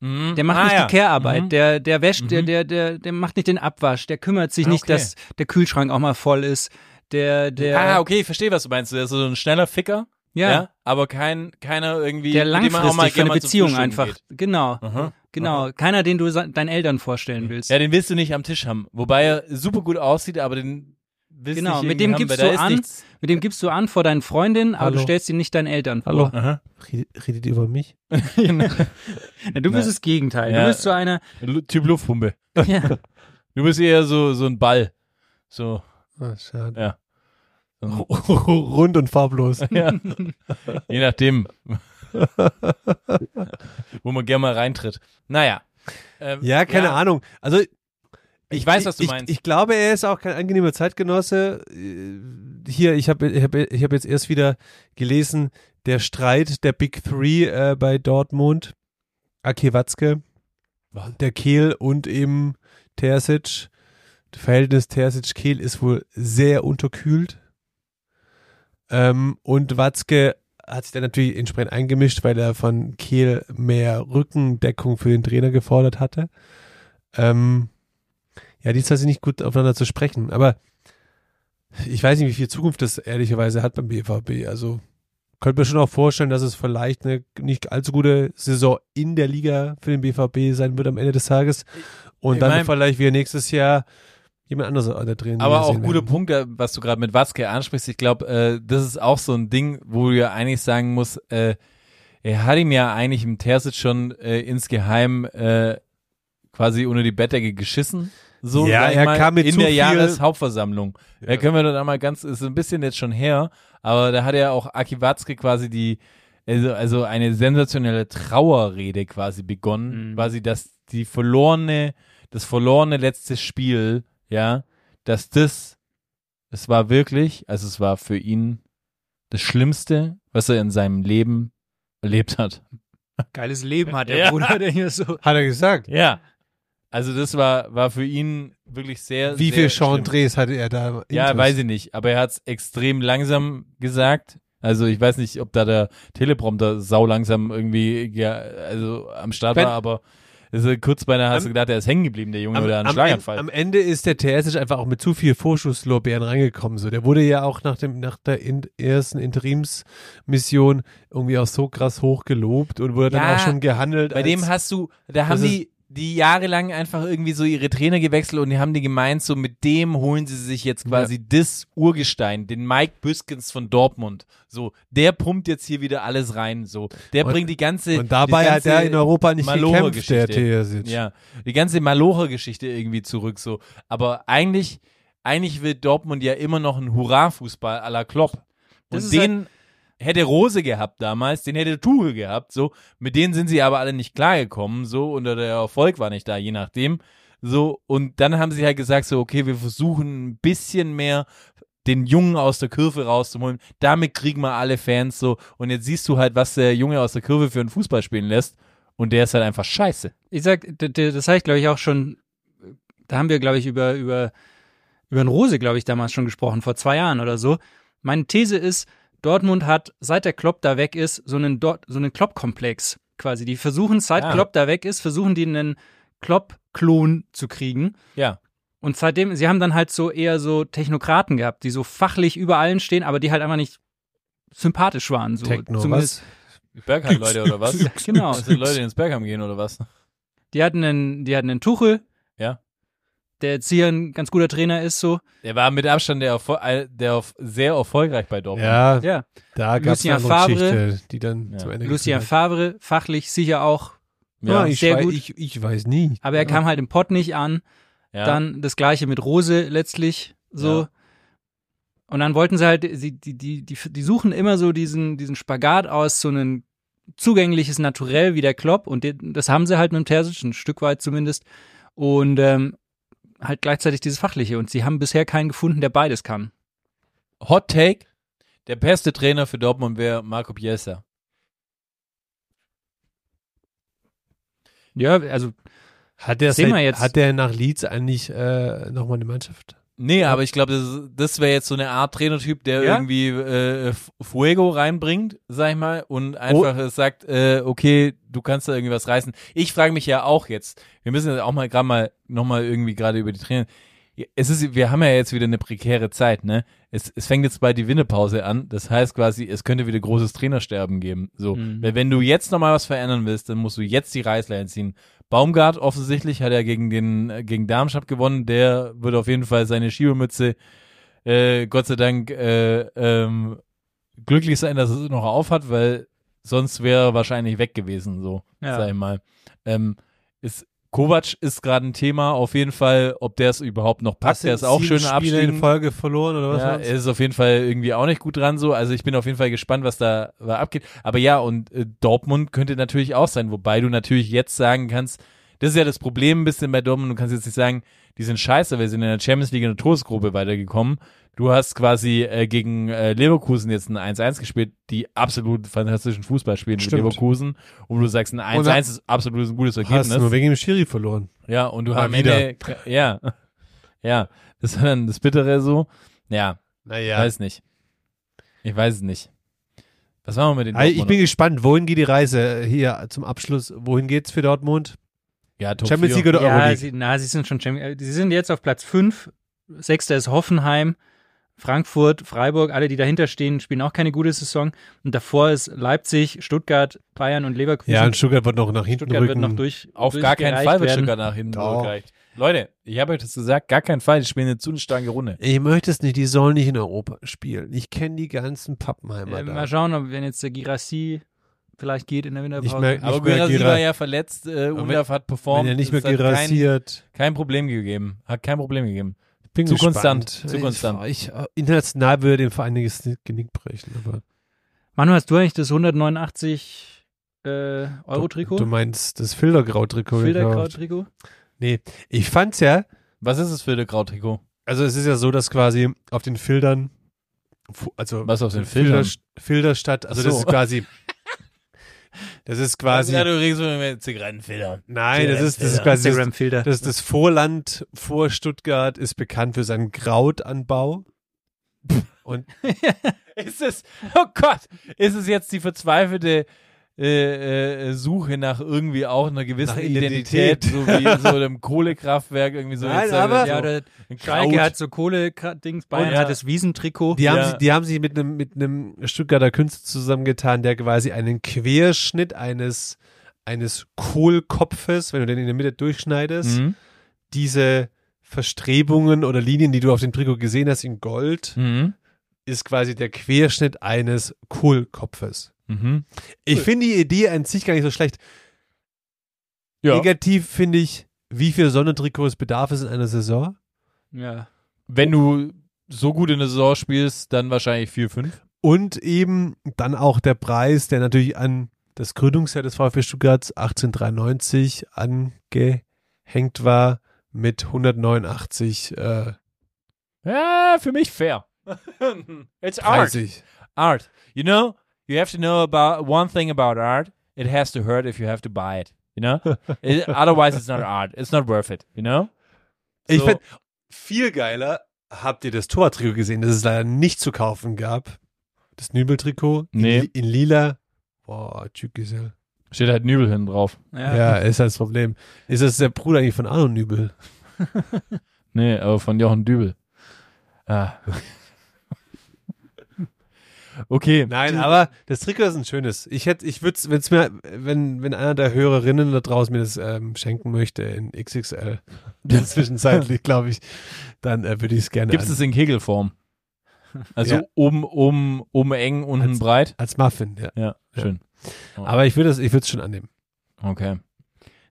der, Mhm. Der macht Ah, nicht ja. die Care-Arbeit, Mhm. der, der wäscht, der, Mhm. der, der, der macht nicht den Abwasch, der kümmert sich Ah, nicht, okay. dass der Kühlschrank auch mal voll ist, der, der, ah, okay, ich verstehe, was du meinst. Der ist so ein schneller Ficker, ja, ja, aber kein, keiner irgendwie, der auch mal langfristig für eine Beziehung einfach, Geht. genau, Aha. genau, keiner, den du deinen Eltern vorstellen willst. Ja, den willst du nicht am Tisch haben. Wobei er super gut aussieht, aber den willst Genau, nicht mit dem haben, gibst du an. Nichts. Mit dem gibst du an vor deinen Freundinnen, aber Hallo. du stellst ihn nicht deinen Eltern vor. Hallo. Aha. Redet, über mich? Ja, du bist das Gegenteil. Ja. Du bist so einer, Typ Luftpumpe. ja, Du bist eher so, so ein Ball. So, Ah, schade. Ja. Rund und farblos. ja. Je nachdem. Wo man gerne mal reintritt. Naja. Ähm, Ja, keine Ahnung. Also Ich weiß, was du ich, meinst. Ich glaube, er ist auch kein angenehmer Zeitgenosse. Äh, Hier, ich habe ich hab, ich hab jetzt erst wieder gelesen, der Streit der Big Three äh, bei Dortmund. Ake Watzke, der Kehl und eben Terzic. Das Verhältnis Terzic-Kehl ist wohl sehr unterkühlt. Ähm, und Watzke hat sich dann natürlich entsprechend eingemischt, weil er von Kehl mehr Rückendeckung für den Trainer gefordert hatte. Ähm, ja, die zwei sind nicht gut aufeinander zu sprechen, aber ich weiß nicht, wie viel Zukunft das ehrlicherweise hat beim BVB. Also könnte mir schon auch vorstellen, dass es vielleicht eine nicht allzu gute Saison in der Liga für den BVB sein wird am Ende des Tages. Und Ich dann mein- vielleicht wieder nächstes Jahr jemand anderes an der Trainer. Aber auch guter Punkt, äh, was du gerade mit Watzke ansprichst. Ich glaube, äh, das ist auch so ein Ding, wo du ja eigentlich sagen musst, äh, er hat ihm ja eigentlich im Terzic schon äh, insgeheim äh, quasi unter die Bettdecke geschissen. So, Ja, er mal, kam mit in der Jahreshauptversammlung. Ja. Da können wir dann einmal ganz, ist ein bisschen jetzt schon her, aber da hat ja auch Aki Watzke quasi die, also, also eine sensationelle Trauerrede quasi begonnen, Mhm. quasi, dass die verlorene, das verlorene letzte Spiel, ja, dass das, es war wirklich, also es war für ihn das Schlimmste, was er in seinem Leben erlebt hat. geiles Leben hat der Ja. Bruder, der hier so. Hat er gesagt. Ja. Also das war, war für ihn wirklich sehr, Wie sehr viel. Chantres hatte er da? Ja, Intus? weiß ich nicht, aber er hat es extrem langsam gesagt. Also ich weiß nicht, ob da der Teleprompter sau langsam irgendwie ja, also am Start war, aber Also kurz beinahe hast Am- du gedacht, der ist hängen geblieben, der Junge, am, oder am, Schlaganfall. am Ende ist der Terzic einfach auch mit zu viel Vorschusslorbeeren reingekommen. So, der wurde ja auch nach dem nach der in, ersten Interimsmission irgendwie auch so krass hoch gelobt und wurde dann Ja, auch schon gehandelt. Bei als, dem hast du, da haben die, die jahrelang einfach irgendwie so ihre Trainer gewechselt und die haben die gemeint, so mit dem holen sie sich jetzt quasi das Urgestein, den Mike Büskens von Dortmund. So, der pumpt jetzt hier wieder alles rein, so. Der Und- bringt die ganze, und dabei die hat er in Europa nicht gekämpft, der. Terzic. Ja, die ganze Malocher-Geschichte irgendwie zurück, so. Aber eigentlich, eigentlich will Dortmund ja immer noch einen Hurra-Fußball à la Klopp. Und den hätte Rose gehabt damals, den hätte Tuchel gehabt, so. Mit denen sind sie aber alle nicht klargekommen, so. Und der Erfolg war nicht da, je nachdem. So. Und dann haben sie halt gesagt, so, okay, wir versuchen ein bisschen mehr den Jungen aus der Kurve rauszuholen. Damit kriegen wir alle Fans so. Und jetzt siehst du halt, was der Junge aus der Kurve für einen Fußball spielen lässt. Und der ist halt einfach scheiße. Ich sag, das habe ich glaube ich auch schon, da haben wir glaube ich über, über, über einen Rose glaube ich damals schon gesprochen, vor zwei Jahren oder so. Meine These ist, Dortmund hat, seit der Klopp da weg ist, so einen, Dort, so einen Klopp-Komplex quasi. Die versuchen, seit Ah. Klopp da weg ist, versuchen die einen Klopp-Klon zu kriegen. Ja. Und seitdem, sie haben dann halt so eher so Technokraten gehabt, die so fachlich über allen stehen, aber die halt einfach nicht sympathisch waren. So. Techno, Zumindest, was? Bergheim-Leute oder was? Ja, genau. Also Leute, die ins Bergheim gehen oder was? Die hatten einen, die hatten einen Tuchel, Ja. Der jetzt hier ein ganz guter Trainer ist, so. Der war mit Abstand der, Erfol äh, der auf- sehr erfolgreich bei Dortmund. Ja, Ja. da gab es Lucien eine Favre. Geschichte, die dann Ja. zum Ende Lucien. Favre, fachlich sicher auch, Ja. Ich, sehr weiß, gut. Ich, ich weiß nie. aber er kam halt im Pott nicht an. ja. Dann das gleiche mit Rose letztlich, so. Ja. Und dann wollten sie halt, sie, die, die, die, die suchen immer so diesen, diesen Spagat aus, so ein zugängliches Naturell wie der Klopp und den, das haben sie halt mit dem Terzic, ein Stück weit zumindest. Und ähm, halt gleichzeitig dieses Fachliche. Und sie haben bisher keinen gefunden, der beides kann. Hot Take. Der beste Trainer für Dortmund wäre Marco Bielsa. Ja, also Hat der, Sehen wir jetzt. hat der nach Leeds eigentlich äh, nochmal eine Mannschaft? Nee, aber ich glaube, das, das wäre jetzt so eine Art Trainertyp, der Ja? irgendwie äh, Fuego reinbringt, sag ich mal, und einfach äh, sagt, äh, okay, du kannst da irgendwie was reißen. Ich frage mich ja auch jetzt, wir müssen jetzt auch mal gerade mal nochmal irgendwie gerade über die Trainer. Es ist, wir haben ja jetzt wieder eine prekäre Zeit, ne? Es, es fängt jetzt bald die Winnepause an. Das heißt quasi, es könnte wieder großes Trainersterben geben. So, Mhm. weil wenn du jetzt nochmal was verändern willst, dann musst du jetzt die Reißleine ziehen. Baumgart offensichtlich hat er gegen den äh, gegen Darmstadt gewonnen. Der wird auf jeden Fall seine Schiebermütze äh, Gott sei Dank äh, ähm, glücklich sein, dass es noch auf hat, weil sonst wäre er wahrscheinlich weg gewesen, so Ja. sag ich mal. Ähm, ist Kovac ist gerade ein Thema, auf jeden Fall, ob der es überhaupt noch packt, der ist auch schön Spiele in. Folge verloren oder was? Ja, war's? er ist auf jeden Fall irgendwie auch nicht gut dran so. Also ich bin auf jeden Fall gespannt, was da, da abgeht. Aber ja, und äh, Dortmund könnte natürlich auch sein, wobei du natürlich jetzt sagen kannst, das ist ja das Problem ein bisschen bei Dortmund, du kannst jetzt nicht sagen, die sind scheiße, wir sind in der Champions League in der Todesgruppe weitergekommen. Du hast quasi äh, gegen äh, Leverkusen jetzt ein 1-1 gespielt, die absolut fantastischen Fußball spielen mit. Leverkusen. Und du sagst, ein 1-1 Und da- ist absolut ein gutes Hast Ergebnis. nur wegen dem Schiri verloren. Ja, und du Mal am Ende, ja, ja, das war dann das Bittere so. Ja, Naja. weiß nicht. Ich weiß es nicht. Was machen wir mit den ich Dortmundern? bin gespannt, wohin geht die Reise hier zum Abschluss? Wohin geht's für Dortmund? Ja, Top Champions 4. League oder Ja, Euroleague? sie, na, sie sind schon Champions. äh, Sie sind jetzt auf Platz 5. Sechster ist Hoffenheim. Frankfurt, Freiburg, alle, die dahinter stehen, spielen auch keine gute Saison. Und davor ist Leipzig, Stuttgart, Bayern und Leverkusen. Ja, und Stuttgart wird noch nach hinten Stuttgart rücken. wird noch durch. Auf gar keinen durchgereicht Fall wird werden. Stuttgart nach hinten Doch. zurückgereicht. Leute, ich habe euch das gesagt, gar keinen Fall. Die spielen eine zu eine starke Runde. Ich möchte es nicht, die sollen nicht in Europa spielen. Ich kenne die ganzen Pappenheimer Äh, da. mal schauen, ob wenn jetzt der Girassi vielleicht geht in der Winterpause. Nicht mehr- Aber Nicht mehr Guerra Gira- war ja verletzt, äh, Undaf hat performt. Wenn er nicht mehr hat kein, gerasiert. kein Problem gegeben. Hat kein Problem gegeben. Bin Zu gespannt. konstant, zu Ich- konstant. Ich, äh, international würde dem Verein das Genick brechen. Aber Manu, hast du eigentlich das 189 äh, Euro-Trikot? Du, du meinst das Filtergrau-Trikot gekauft. Filterkraut-Trikot? Nee, ich fand's ja, Was ist es für der Grautrikot? also es ist ja so, dass quasi auf den Filtern, also Was auf den Filter, Filtern? Filterstadt, also so. das ist quasi, das ist quasi, Ja, du redest mit Zigarettenfiltern. nein, das ist, das ist quasi, das, Instagram-Filter. das, das Vorland vor Stuttgart ist bekannt für seinen Krautanbau. Und Ist es, oh Gott, ist es jetzt die verzweifelte äh, äh, Suche nach irgendwie auch einer gewissen Nach Identität, Identität. so wie so einem Kohlekraftwerk irgendwie so. Nein, jetzt, aber- so Ja, ein Schalke hat so Kohle-Dings, Bayern ja. hat das Wiesentrikot. Die haben, Ja. sie, die haben sich mit einem mit einem Stuttgarter Künstler zusammengetan, der quasi einen Querschnitt eines eines Kohlkopfes, wenn du den in der Mitte durchschneidest, Mhm. diese Verstrebungen oder Linien, die du auf dem Trikot gesehen hast in Gold, Mhm. ist quasi der Querschnitt eines Kohlkopfes. Mhm. Ich finde die Idee an sich gar nicht so schlecht. Ja. Negativ finde ich, wie viel Sonnentrikots bedarf es in einer Saison? Ja. Wenn du so gut in der Saison spielst, dann wahrscheinlich 4, 5. Und eben dann auch der Preis, der natürlich an das Gründungsjahr des VfB Stuttgart 1893 angehängt war mit 189 äh, Ja, für mich fair. It's art. 30. Art. You know, you have to know about one thing about art. It has to hurt if you have to buy it. You know? It- otherwise, it's not art. It's not worth it. You know? Ich So. finde viel geiler, habt ihr das Tortrikot gesehen, das es leider nicht zu kaufen gab? Das Nübeltrikot in, Nee. in lila. Boah, Tschüssel. Steht halt Nübel hinten drauf. Ja. Ja, ist halt das Problem. Ist das der Bruder eigentlich von Arno Nübel? Nee, aber von Jochen Dübel. Ah. okay. Nein, Du- aber das Trikot ist ein schönes. Ich hätte, ich würde wenn es mir, wenn, wenn einer der Hörerinnen da draußen mir das ähm, schenken möchte in XXL, zwischenzeitlich, glaube ich, dann äh, würde ich es gerne Gibt es in Kegelform? Also Ja. oben, oben, oben eng, unten Als- breit? als Muffin, ja. Ja, Ja. schön. Aber ich würde es, ich würde es schon annehmen. Okay.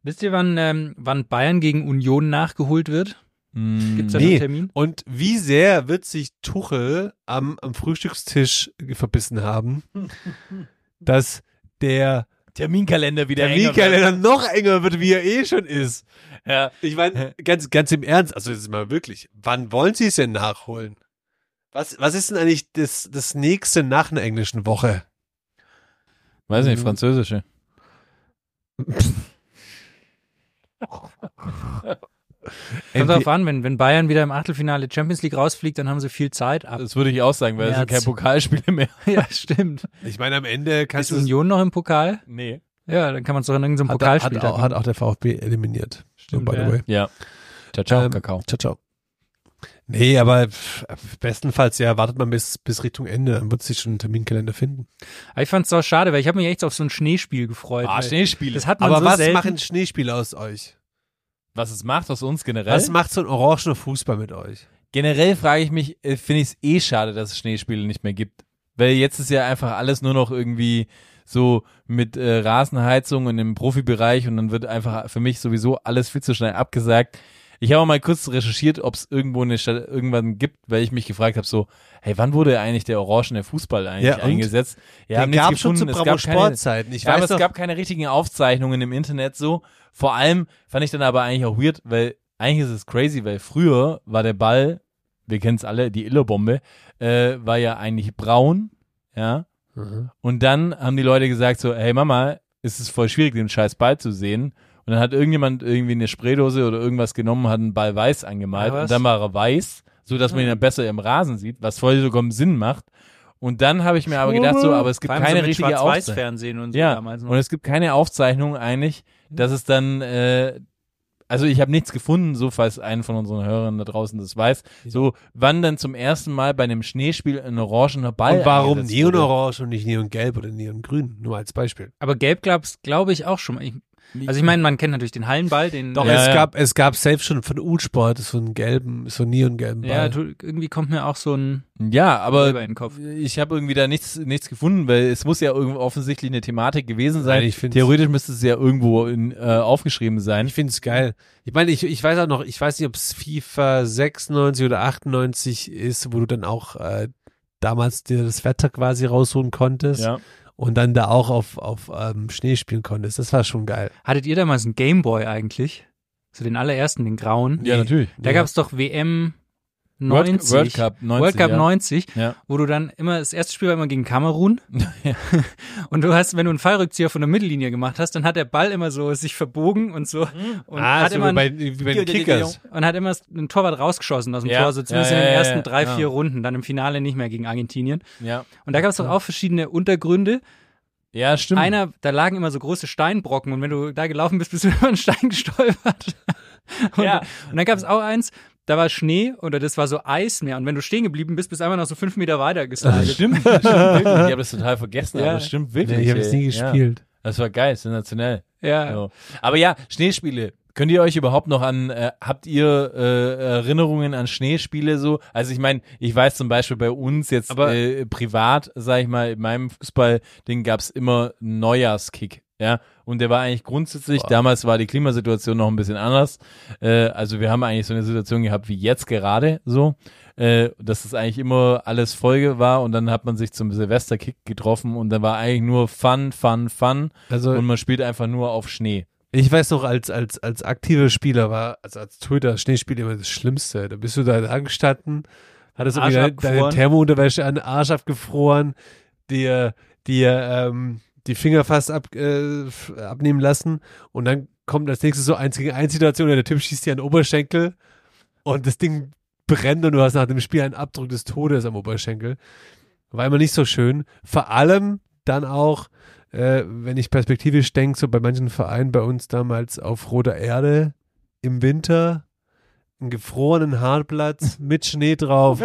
Wisst ihr, wann, ähm, wann Bayern gegen Union nachgeholt wird? Mm, Gibt es da Nee. einen Termin? Und wie sehr wird sich Tuchel am, am Frühstückstisch verbissen haben, dass der Terminkalender wieder Terminkalender noch enger wird, wie er eh schon ist. Ja. Ich meine, ganz, ganz im Ernst, also jetzt mal wirklich, wann wollen Sie es denn nachholen? Was, was ist denn eigentlich das, das nächste nach einer englischen Woche? Weiß Mhm. nicht, französische. Kommt darauf an, wenn, wenn Bayern wieder im Achtelfinale Champions League rausfliegt, dann haben sie viel Zeit ab. Das würde ich auch sagen, weil es sind keine Pokalspiele mehr. ja, stimmt. Ich meine, am Ende Ist kannst du Union noch im Pokal? Nee. Ja, dann kann man es doch in irgendeinem hat, Pokalspiel hat, auch, hat auch der VfB eliminiert. Stimmt, by the way. Ja. Ciao, ciao, Ähm, Kakao. Ciao, ciao. Nee, aber bestenfalls ja, wartet man bis, bis Richtung Ende, dann wird sich schon ein Terminkalender finden. Aber ich fand es auch schade, weil ich habe mich echt auf so ein Schneespiel gefreut. Ah, Schneespiele. Das hat man Aber so was selten. machen Schneespiele aus euch? Was es macht aus uns generell? Was macht so ein orangener Fußball mit euch? Generell frage ich mich, äh, finde ich es eh schade, dass es Schneespiele nicht mehr gibt. Weil jetzt ist ja einfach alles nur noch irgendwie so mit äh, Rasenheizung und im Profibereich und dann wird einfach für mich sowieso alles viel zu schnell abgesagt. Ich habe mal kurz recherchiert, ob es irgendwo eine Stadt irgendwann gibt, weil ich mich gefragt habe, so, hey, wann wurde eigentlich der orangene Fußball eigentlich Ja, eingesetzt? Ja, Den gab schon zu gefunden. Es Bravo Sportzeiten. Ich ja, aber weiß es gab keine richtigen Aufzeichnungen im Internet so. Vor allem fand ich dann aber eigentlich auch weird, weil eigentlich ist es crazy, weil früher war der Ball, wir kennen es alle, die Illerbombe, äh, war ja eigentlich braun, ja. Mhm. Und dann haben die Leute gesagt so, hey Mama, es ist voll schwierig, den scheiß Ball zu sehen. Und dann hat irgendjemand irgendwie eine Spraydose oder irgendwas genommen, hat einen Ball weiß angemalt Ja, und dann war er weiß, so dass man ihn dann besser im Rasen sieht, was voll sogar Sinn macht. Und dann habe ich mir aber gedacht so, aber es gibt keine so richtige Aufzeichnung. Und so Ja, und es gibt keine Aufzeichnung eigentlich, dass es dann, äh, also ich habe nichts gefunden, so falls einen von unseren Hörern da draußen das weiß, so wann dann zum ersten Mal bei einem Schneespiel ein orangener Ball und warum. Neonorange und nicht Neongelb oder Neongrün? Nur als Beispiel. Aber Gelb gab's, glaube ich, auch schon mal. Ich, also ich meine, man kennt natürlich den Hallenball, den Doch, Ja, es ja. gab, es gab selbst schon von U-Sport so einen gelben, so einen neongelben Ball. ja, du, irgendwie kommt mir auch so ein Ja, aber Silber in den Kopf. ich habe irgendwie da nichts, nichts gefunden, weil es muss ja irgendwo offensichtlich eine Thematik gewesen sein. Nein, ich find's- Theoretisch müsste es ja irgendwo in, äh, aufgeschrieben sein. Ich finde es geil. Ich meine, ich, ich weiß auch noch, ich weiß nicht, ob es FIFA 96 oder 98 ist, wo du dann auch äh, damals dir das Wetter quasi rausholen konntest Ja. Und dann da auch auf, auf ähm, Schnee spielen konntest. Das war schon geil. Hattet ihr damals einen Gameboy eigentlich? So den allerersten, den grauen? Ja, natürlich. Da Ja. gab's doch WM 90. World Cup 90. World Cup ja. 90, Ja. wo du dann immer, das erste Spiel war immer gegen Kamerun Ja. und du hast, wenn du einen Fallrückzieher von der Mittellinie gemacht hast, dann hat der Ball immer so sich verbogen und so und ah, hat so immer wie bei, wie bei den Kickers. und hat immer einen Torwart rausgeschossen aus dem. Tor, so zumindest in den ersten drei, vier Runden, dann im Finale nicht mehr gegen Argentinien. ja. Und da gab es doch auch verschiedene Untergründe. Ja, stimmt. einer, da lagen immer so große Steinbrocken und wenn du da gelaufen bist, bist du über einen Stein gestolpert. Und, Ja. und dann gab es auch eins, da war Schnee oder das war so Eismeer und wenn du stehen geblieben bist, bist du einfach noch so fünf Meter weiter geslidet. Stimmt, das stimmt wirklich. Ich habe das total vergessen, Ja. aber das stimmt wirklich. Nee, ich habe es nie Ja. gespielt. Das war geil, sensationell. Ja. So. Aber ja, Schneespiele. Könnt ihr euch überhaupt noch an, äh, habt ihr äh, Erinnerungen an Schneespiele so? Also ich meine, ich weiß zum Beispiel bei uns jetzt Aber- äh, privat, sag ich mal, in meinem Fußballding gab's immer einen Neujahrskick. Ja, und der war eigentlich grundsätzlich, damals war die Klimasituation noch ein bisschen anders. Äh, also wir haben eigentlich so eine Situation gehabt wie jetzt gerade so, äh, dass es eigentlich immer alles Folge war und dann hat man sich zum Silvesterkick getroffen und dann war eigentlich nur Fun, Fun, Fun Also und man spielt einfach nur auf Schnee. ich weiß noch, als, als, als aktiver Spieler war, also als Twitter Schneespiel immer das Schlimmste. Da bist du da angestanden, hattest irgendwie deine, deine. Thermounterwäsche an den Arsch abgefroren, dir, dir ähm, die Finger fast ab, äh, abnehmen lassen und dann kommt als nächstes so eins gegen eins Situation der Typ schießt dir den Oberschenkel und das Ding brennt und du hast nach dem Spiel einen Abdruck des Todes am Oberschenkel. War immer nicht so schön. Vor allem dann auch, äh, wenn ich perspektivisch denke, so bei manchen Vereinen bei uns damals auf roter Erde im Winter, einen gefrorenen Hartplatz mit Schnee drauf.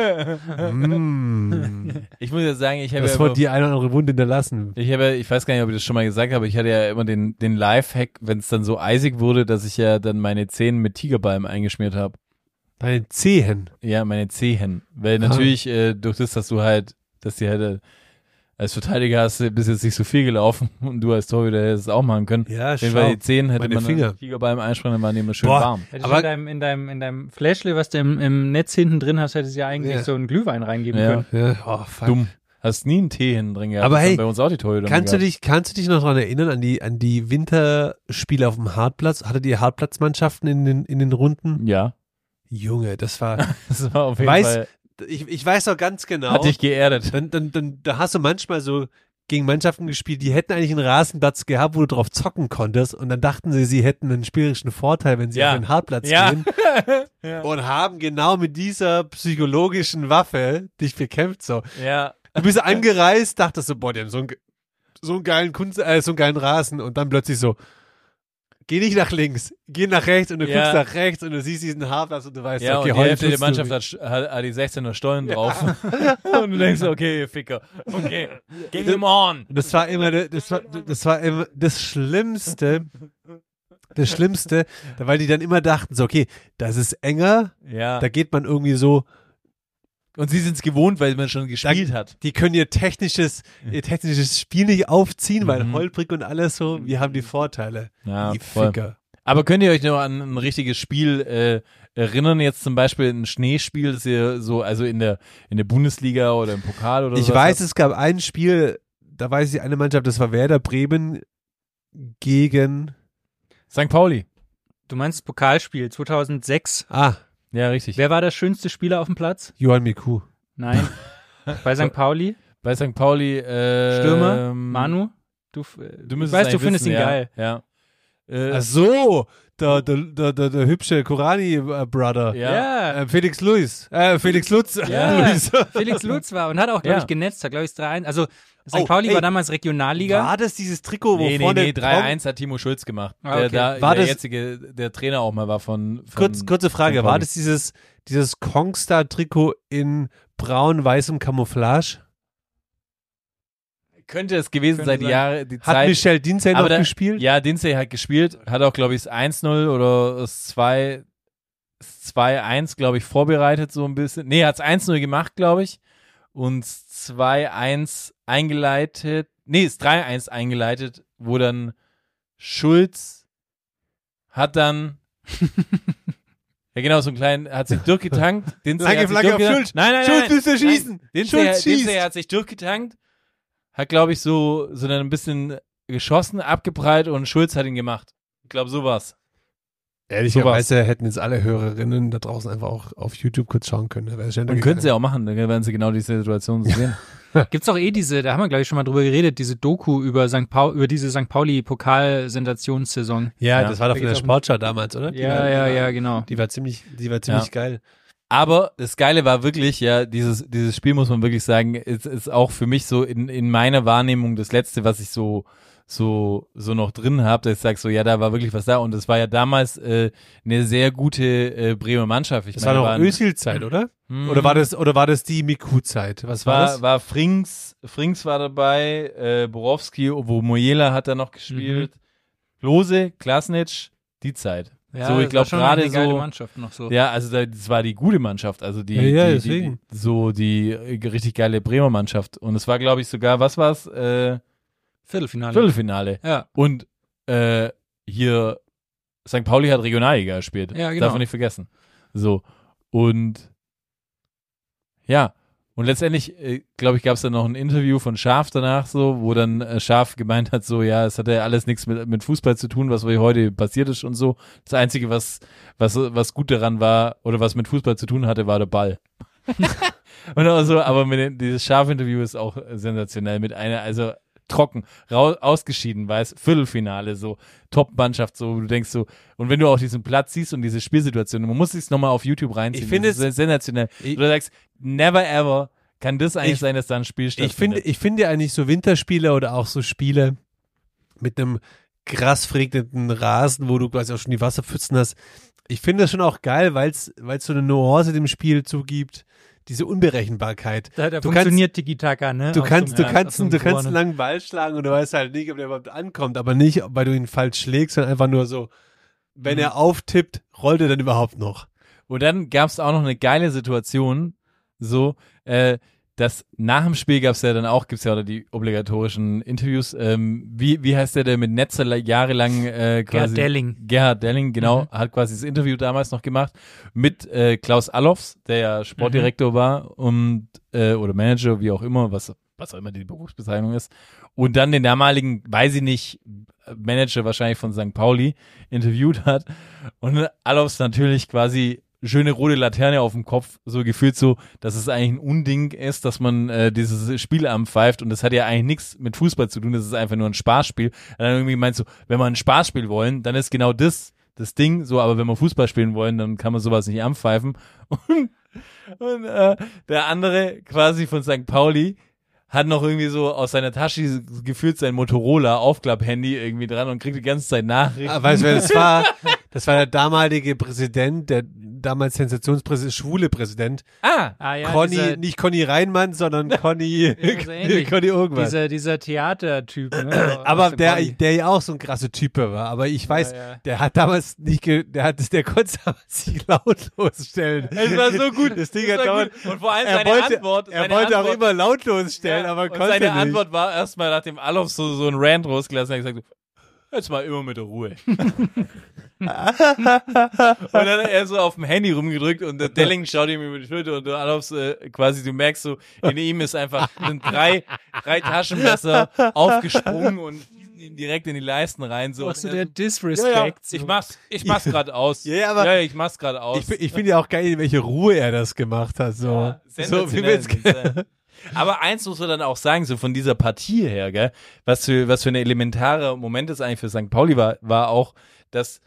mm. Ich muss ja sagen, ich habe Das ja wird die eine oder andere Wunde hinterlassen. ich habe, ja- ich weiß gar nicht, ob ich das schon mal gesagt habe, ich hatte ja immer den, den Lifehack, wenn es dann so eisig wurde, dass ich ja dann meine Zähne mit Tigerbalm eingeschmiert habe. Deine Zehen. Ja, meine Zehen. Weil Ah. natürlich, äh, durch das, dass du halt, dass die halt, äh, als Verteidiger hast du bis jetzt nicht so viel gelaufen und du als Torhüter hättest es auch machen können. Ja, Auf jeden Fall die Zehen hätte Meine man Finger. Tigerbalm einspringen, dann waren die immer schön Boah. warm. Hättest Aber- in deinem, in deinem, in deinem Fläschle, was du im, im Netz hinten drin hast, hättest du ja eigentlich Ja. so einen Glühwein reingeben Ja. können. Ja, oh, fuck. Dumm. Hast nie einen Tee hinten drin gehabt. Aber hey, bei uns auch die Torhüter Kannst du dich, kannst du dich noch daran erinnern, an die, an die Winterspiele auf dem Hartplatz? Hattet ihr Hartplatzmannschaften in den, in den Runden? Ja, Junge, das war, das war auf jeden Weiß- Fall, ich, ich weiß noch ganz genau. hat dich geerdet. dann, dann, dann, da hast du manchmal so gegen Mannschaften gespielt, die hätten eigentlich einen Rasenplatz gehabt, wo du drauf zocken konntest und dann dachten sie, sie hätten einen spielerischen Vorteil, wenn sie Ja. auf den Hartplatz Ja. gehen und haben genau mit dieser psychologischen Waffe dich bekämpft so. Ja. Du bist angereist, dachtest so, boah, die haben so einen, so einen geilen Kunst, äh, so einen geilen Rasen und dann plötzlich so, geh nicht nach links, geh nach rechts und du Ja. guckst nach rechts und du siehst diesen Hartplatz und du weißt, Ja, okay, und die heute Hälfte der Mannschaft hat, hat, hat die 16er Stollen drauf. und du denkst, okay, ihr Ficker. Okay, gegen him on. Das war immer, das war, das war immer das Schlimmste. Das Schlimmste, weil die dann immer dachten, so, okay, das ist enger, Ja. da geht man irgendwie so, Und sie sind es gewohnt, weil man schon gespielt hat. die können ihr technisches, ihr technisches Spiel nicht aufziehen, weil Mhm. holprig und alles so, wir haben die Vorteile. Ja, die voll. Ficker. Aber könnt ihr euch noch an ein richtiges Spiel äh, erinnern? Jetzt zum Beispiel ein Schneespiel, das ihr so, also in der, in der Bundesliga oder im Pokal oder so. Ich weiß, es gab ein Spiel, da weiß ich eine Mannschaft, das war Werder Bremen gegen, St. Pauli. Du meinst Pokalspiel 2006. ah, Ja, richtig. Wer war der schönste Spieler auf dem Platz? Johann Miku. Nein. Bei St. Pauli? Bei St. Pauli, äh, Stürmer? Manu? Du, Du weißt, du findest wissen, ihn ja, geil. Ja. Äh, Ach so, der, der, der, der, der hübsche Korani-Brother. ja. Äh, Felix Luis. Äh, Felix Lutz. Ja. Luis. Felix Lutz war und hat auch, glaube Ja. ich, genetzt, hat, glaube ich, 3-1. Also, St. Oh, Pauli ey. war damals Regionalliga. War das dieses Trikot, wo Nee, nee, vorne nee, 3-1 hat Timo Schulz gemacht. Ah, Der, okay. da, War der das- jetzige, der Trainer auch mal war von, von Kurz, kurze Frage, war das dieses, dieses Kongstar-Trikot in braun-weißem Camouflage? Könnte es gewesen Könnte sein, die. Jahre, die Hat Zeit. Michel Dinsey noch da- gespielt? Ja, Dinsey hat gespielt, hat auch, glaube ich, das 1-0 oder das 2 das 2-1, glaube ich, vorbereitet, so ein bisschen. Nee, er hat es 1-0 gemacht, glaube ich. Und 2-1 eingeleitet. Nee, das 3-1 eingeleitet, wo dann Schulz hat dann. ja, genau, so einen kleinen, hat sich durchgetankt. Dinsey Lange hat Flagge auf. Schulz. Nein, nein, Schulz nein. müsste nein. schießen. Dinsey, Schulz Dinsey schießt. hat sich durchgetankt, hat, glaube ich, so, so dann ein bisschen geschossen, abgeprallt und Schulz hat ihn gemacht. Ich glaube, so war's. Ehrlicherweise hätten jetzt alle Hörerinnen da draußen einfach auch auf YouTube kurz schauen können. Und können sie auch machen, dann werden sie genau diese Situation so sehen. Gibt's auch eh diese, da haben wir, glaube ich, schon mal drüber geredet, diese Doku über St. Paul, über diese St. Pauli-Pokalsensationssaison. Ja, Ja. das war doch Da von der Sportschau damals, oder? Die Ja, war, ja, war, ja, genau. Die war ziemlich, die war ziemlich Ja. geil. Aber das Geile war wirklich, ja, dieses, dieses Spiel muss man wirklich sagen, ist, ist auch für mich so in, in meiner Wahrnehmung das Letzte, was ich so, so, so noch drin habe, dass ich sag so, ja, da war wirklich was da. Und es war ja damals äh, eine sehr gute äh, Bremer Mannschaft. Ich Das meine, war noch waren- Özil-Zeit, oder? Hm. Oder war das, oder war das die Miku-Zeit? Was war, war, das? war Frings, Frings war dabei, äh, Borowski, wo Mojela hat da noch gespielt, Lose, Klasnic, die Zeit. Ja, so, ich das war glaube schon gerade so, Mannschaft noch so. ja, also da, das war die gute Mannschaft, also die, Ja, ja, die, die, so die äh, richtig geile Bremer Mannschaft. Und es war, glaube ich, sogar, was war's, äh, Viertelfinale. Viertelfinale. Ja. Und äh, hier St. Pauli hat Regionalliga gespielt. Ja, genau. Darf man nicht vergessen. So. Und ja. Und letztendlich, äh, glaube ich, gab es dann noch ein Interview von Schaf danach, so, wo dann äh, Schaf gemeint hat, so, ja, es hat ja alles nichts mit, mit Fußball zu tun, was heute passiert ist und so. Das Einzige, was, was, was gut daran war, oder was mit Fußball zu tun hatte, war der Ball. und auch so, aber mit dieses Schaf-Interview ist auch sensationell mit einer, also trocken, rau, ausgeschieden, weiß, Viertelfinale, so Top-Mannschaft, so, du denkst so, und wenn du auch diesen Platz siehst und diese Spielsituation, man muss es nochmal auf YouTube reinziehen. Ich finde ist sensationell. Ich- du sagst, never ever kann das eigentlich Ich- sein, dass da ein Spiel Ich finde, stattfindet. ich finde eigentlich so Winterspiele oder auch so Spiele mit einem krass verregneten Rasen, wo du quasi auch schon die Wasserpfützen hast. Ich finde das schon auch geil, weil es so eine Nuance dem Spiel zugibt, diese Unberechenbarkeit. Da, da Du funktioniert Tiki-Taka, ne? Du kannst, du kannst, du kannst einen langen Ball schlagen und du weißt halt nicht, ob der überhaupt ankommt, aber nicht, weil du ihn falsch schlägst, sondern einfach nur so, wenn Mhm. er auftippt, rollt er dann überhaupt noch. Und dann gab es auch noch eine geile Situation, so, äh, dass nach dem Spiel gab es ja dann auch, gibt's ja auch die obligatorischen Interviews. Ähm, wie, wie heißt der, der mit Netzer jahrelang äh, quasi. Gerhard Delling. Gerhard Delling, genau, Mhm. hat quasi das Interview damals noch gemacht mit äh, Klaus Allofs, der ja Sportdirektor war und äh, oder Manager, wie auch immer, was, was auch immer die Berufsbezeichnung ist. Und dann den damaligen, weiß ich nicht, Manager wahrscheinlich von St. Pauli interviewt hat. Und Allofs natürlich quasi schöne rote Laterne auf dem Kopf, so gefühlt so, dass es eigentlich ein Unding ist, dass man äh, dieses Spiel anpfeift und das hat ja eigentlich nichts mit Fußball zu tun, das ist einfach nur ein Spaßspiel. Und dann irgendwie meinst du, wenn wir ein Spaßspiel wollen, dann ist genau das das Ding, so, aber wenn wir Fußball spielen wollen, dann kann man sowas nicht anpfeifen. Und, und äh, der andere quasi von St. Pauli hat noch irgendwie so aus seiner Tasche gefühlt sein Motorola Aufklapp-Handy irgendwie dran und kriegt die ganze Zeit Nachrichten. Ah, weißt du, wer das war? Das war der damalige Präsident, der damals Sensationspräsident, schwule Präsident. Ah, Ah, ja, Conny, dieser, nicht Conny Reinmann, sondern Conny, Ja, so. Conny irgendwas. dieser, dieser Theatertyp. Ne? aber der, der ja auch so ein krasser Typ war. Aber ich weiß, Ja, ja. der hat damals nicht, ge der hat, der konnte sich lautlos stellen. es war so gut. Das Ding hat gut. Und vor allem er seine wollte, Antwort. er seine wollte Antwort, auch immer lautlos stellen, Ja, aber und konnte seine nicht. Antwort war erstmal, nachdem Alof so, so ein Rant rausgelassen hat, gesagt, jetzt mal immer mit der Ruhe. und dann hat er so auf dem Handy rumgedrückt und der Delling schaut ihm über die Schulter und der Alofs äh, quasi, du merkst so, in ihm ist einfach, sind drei, drei Taschenmesser aufgesprungen und ihm direkt in die Leisten rein. So. So Und der er Disrespect. ja, ja, so. ich mach's, ich mach's gerade aus. Ja, ja, aber- ja, ich mach's gerade aus. Ich, ich finde ja auch geil, in welche Ruhe er das gemacht hat. So, Ja, so wie wir jetzt. Aber eins muss man dann auch sagen, so von dieser Partie her, gell, was für, was für eine elementare Moment es eigentlich für St. Pauli war, war auch, dass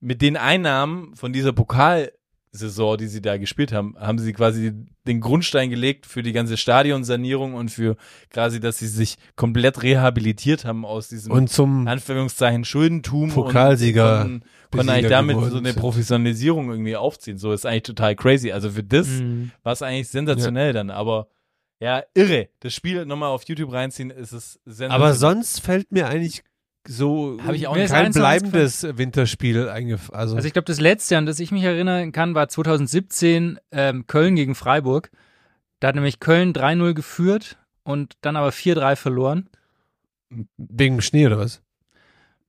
mit den Einnahmen von dieser Pokalsaison, die sie da gespielt haben, haben sie quasi den Grundstein gelegt für die ganze Stadionsanierung und für quasi, dass sie sich komplett rehabilitiert haben aus diesem Und zum Anführungszeichen Schuldentum Pokalsieger- und konnten, eigentlich damit so eine. Professionalisierung irgendwie aufziehen. So ist eigentlich total crazy. Also für das Mhm. war es eigentlich sensationell dann, aber ja, irre. Das Spiel nochmal auf YouTube reinziehen, ist es sensationell. Aber sonst fällt mir eigentlich so Hab ich auch kein bleibendes Winterspiel eingefallen. Also, Also ich glaube, das letzte, an das ich mich erinnern kann, war 2017 ähm, Köln gegen Freiburg. Da hat nämlich Köln 3-0 geführt und dann aber 4-3 verloren. wegen Schnee oder was?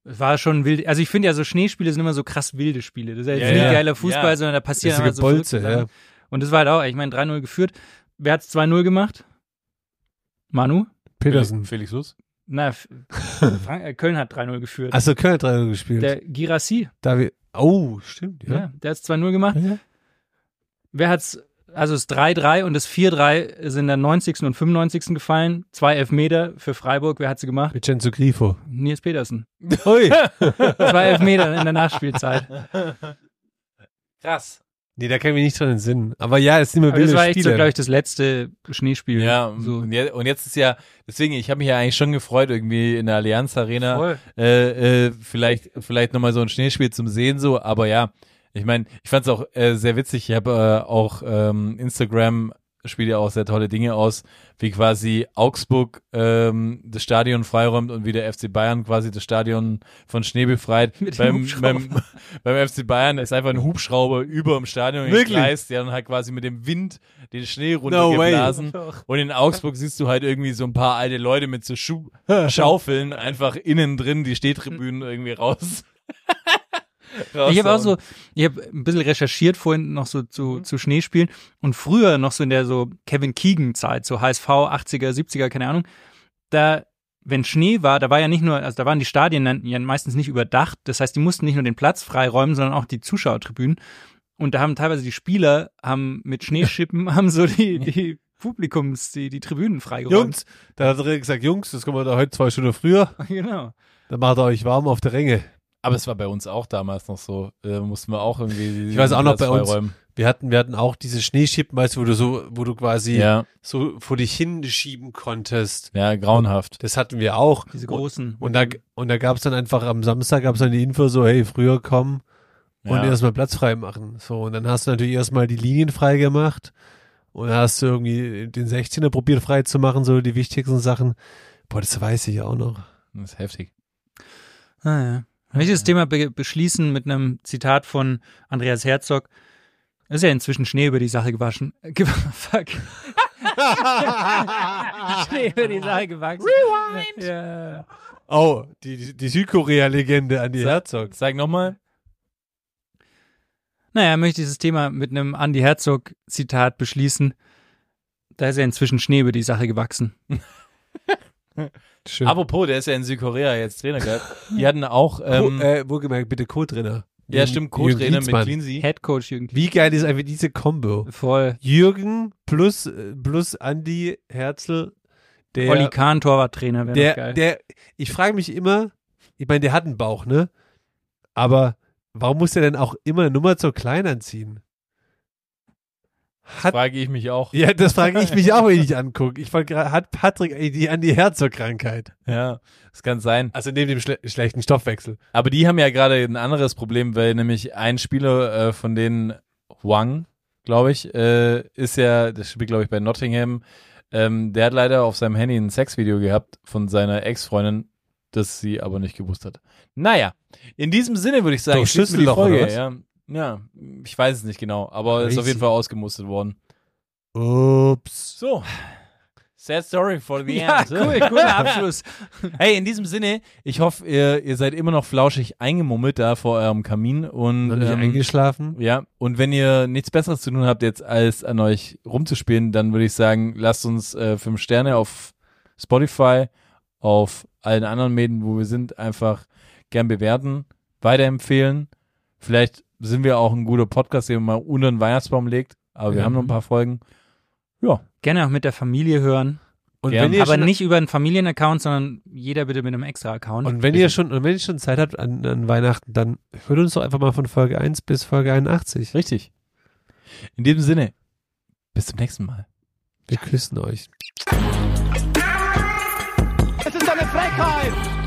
Es war schon wild. Also ich finde ja, so Schneespiele sind immer so krass wilde Spiele. Das ist ja, Ja, jetzt nicht ja. geiler Fußball, Ja. sondern da passieren Richtige einfach so Bolze, verrückte ja. Und das war halt auch, ich meine, 3-0 geführt. Wer hat 2-0 gemacht? Manu? Petersen. Felix Lutz? Na, äh, Köln hat 3-0 geführt. Achso, Köln hat 3 gespielt. der Girassi, David, oh, stimmt, ja. ja. der hat 2-0 gemacht. Ja. Wer hat's, also das 3-3 und das 4-3 sind in der 90. und 95. gefallen. Zwei Elfmeter für Freiburg. Wer hat sie gemacht? Vincenzo Grifo. Nils Petersen. Ui. Zwei Elfmeter in der Nachspielzeit. Krass. Nee, da kann ich mich nicht dran entsinnen. Aber ja, es sind immer Aber das wilde war echt so, Spiele. glaube ich, das letzte Schneespiel. Ja, so. und, jetzt, und jetzt ist ja, deswegen, ich habe mich ja eigentlich schon gefreut, irgendwie in der Allianz Arena äh, äh, vielleicht, vielleicht nochmal so ein Schneespiel zum Sehen so, aber ja, ich meine, ich fand es auch äh, sehr witzig, ich habe äh, auch ähm, Instagram spielt ja auch sehr tolle Dinge aus, wie quasi Augsburg ähm, das Stadion freiräumt und wie der FC Bayern quasi das Stadion von Schnee befreit. Beim, beim, beim FC Bayern ist einfach ein Hubschrauber über dem Stadion gekreist, der dann halt quasi mit dem Wind den Schnee No runtergeblasen. Und in Augsburg siehst du halt irgendwie so ein paar alte Leute mit so Schuh Schaufeln einfach innen drin die Stehtribünen irgendwie raus. Ich habe auch so, ich habe ein bisschen recherchiert vorhin noch so zu, zu Schneespielen und früher noch so in der so Kevin Keegan Zeit, so HSV 80er, 70er, keine Ahnung, da wenn Schnee war, da war ja nicht nur, also da waren die Stadien dann ja meistens nicht überdacht, das heißt, die mussten nicht nur den Platz freiräumen, sondern auch die Zuschauertribünen und da haben teilweise die Spieler haben mit Schneeschippen haben so die die Publikums, die, die Tribünen freigeräumt. Jungs, da hat er gesagt, Jungs, das kommen wir da heute zwei Stunden früher. Genau. Dann macht ihr euch warm auf der Ränge. Aber es war bei uns auch damals noch so. Äh, mussten wir auch irgendwie. Ich weiß auch noch bei uns. freiräumen. Wir hatten, wir hatten auch diese Schneeschippen, weißt du, wo du so, wo du quasi Ja, so vor dich hinschieben konntest. ja, grauenhaft. Das hatten wir auch. Diese großen. Und da, und da gab's dann einfach am Samstag gab's dann die Info so, hey, früher kommen und Ja. erstmal Platz frei machen. So, und dann hast du natürlich erstmal die Linien frei gemacht und dann hast du irgendwie den 16er probiert frei zu machen, so die wichtigsten Sachen. Boah, das weiß ich auch noch. Das ist heftig. Ah, ich das Thema be beschließen mit einem Zitat von Andreas Herzog. Es ist ja inzwischen Schnee über die Sache gewaschen. Ge fuck. Schnee über die Sache gewachsen. Rewind! Ja. Oh, die, die, Südkorea-Legende Andi Sa- Herzog. Sag nochmal. Naja, möchte dieses Thema mit einem Andy Herzog Zitat beschließen. Da ist ja inzwischen Schnee über die Sache gewachsen. Schön. Apropos, der ist ja in Südkorea jetzt Trainer gehabt. Die hatten auch, Co ähm, äh, wohlgemerkt, bitte Co-Trainer. ja Jürgen- stimmt, Co-Trainer Jürgen mit. Cleansy. Head Coach irgendwie. Wie geil ist einfach diese Combo? Voll. Jürgen plus, äh, plus Andi Herzl, der, Olli Kahn, Torwarttrainer, wäre der, geil. der, ich frage mich immer, ich meine, der hat einen Bauch, ne? Aber warum muss der denn auch immer eine Nummer zu klein anziehen? Hat, Frage ich mich auch. ja, das frage ich mich auch, wenn ich angucke. Ich wollte gerade, hat Patrick eigentlich die Andi Herzog-Krankheit? Ja, das kann sein. Also neben dem schle schlechten Stoffwechsel. Aber die haben ja gerade ein anderes Problem, weil nämlich ein Spieler äh, von denen, Wang, glaube ich, äh, ist ja, das spielt glaube ich bei Nottingham, ähm, der hat leider auf seinem Handy ein Sexvideo gehabt von seiner Ex-Freundin, das sie aber nicht gewusst hat. Naja, in diesem Sinne würde ich sagen, Durch schließen wir die Folge. was? Ja, ja, ich weiß es nicht genau, aber ist auf jeden. Fall ausgemustert worden. Ups. So. Sad story for the ja, end. cool, cooler Abschluss. Hey, in diesem Sinne, ich hoffe, ihr, ihr seid immer noch flauschig eingemummelt da vor eurem Kamin und ähm, eingeschlafen? ja, und wenn ihr nichts Besseres zu tun habt, jetzt als an euch rumzuspielen, dann würde ich sagen, lasst uns äh, fünf Sterne auf Spotify, auf allen anderen Medien, wo wir sind, einfach gern bewerten, weiterempfehlen. Vielleicht sind wir auch ein guter Podcast, den man mal unter den Weihnachtsbaum legt, aber wir Ja. haben noch ein paar Folgen. Ja, Gerne auch mit der Familie hören. Und Gern. wenn ihr Aber schon, nicht über einen Familienaccount, sondern jeder bitte mit einem extra Account. Und wenn ihr schon, und wenn ihr schon Zeit habt an, an Weihnachten, dann hört uns doch einfach mal von Folge 1 bis Folge 81. richtig. In diesem Sinne, bis zum nächsten Mal. Wir küssen euch. Es ist eine Frechheit!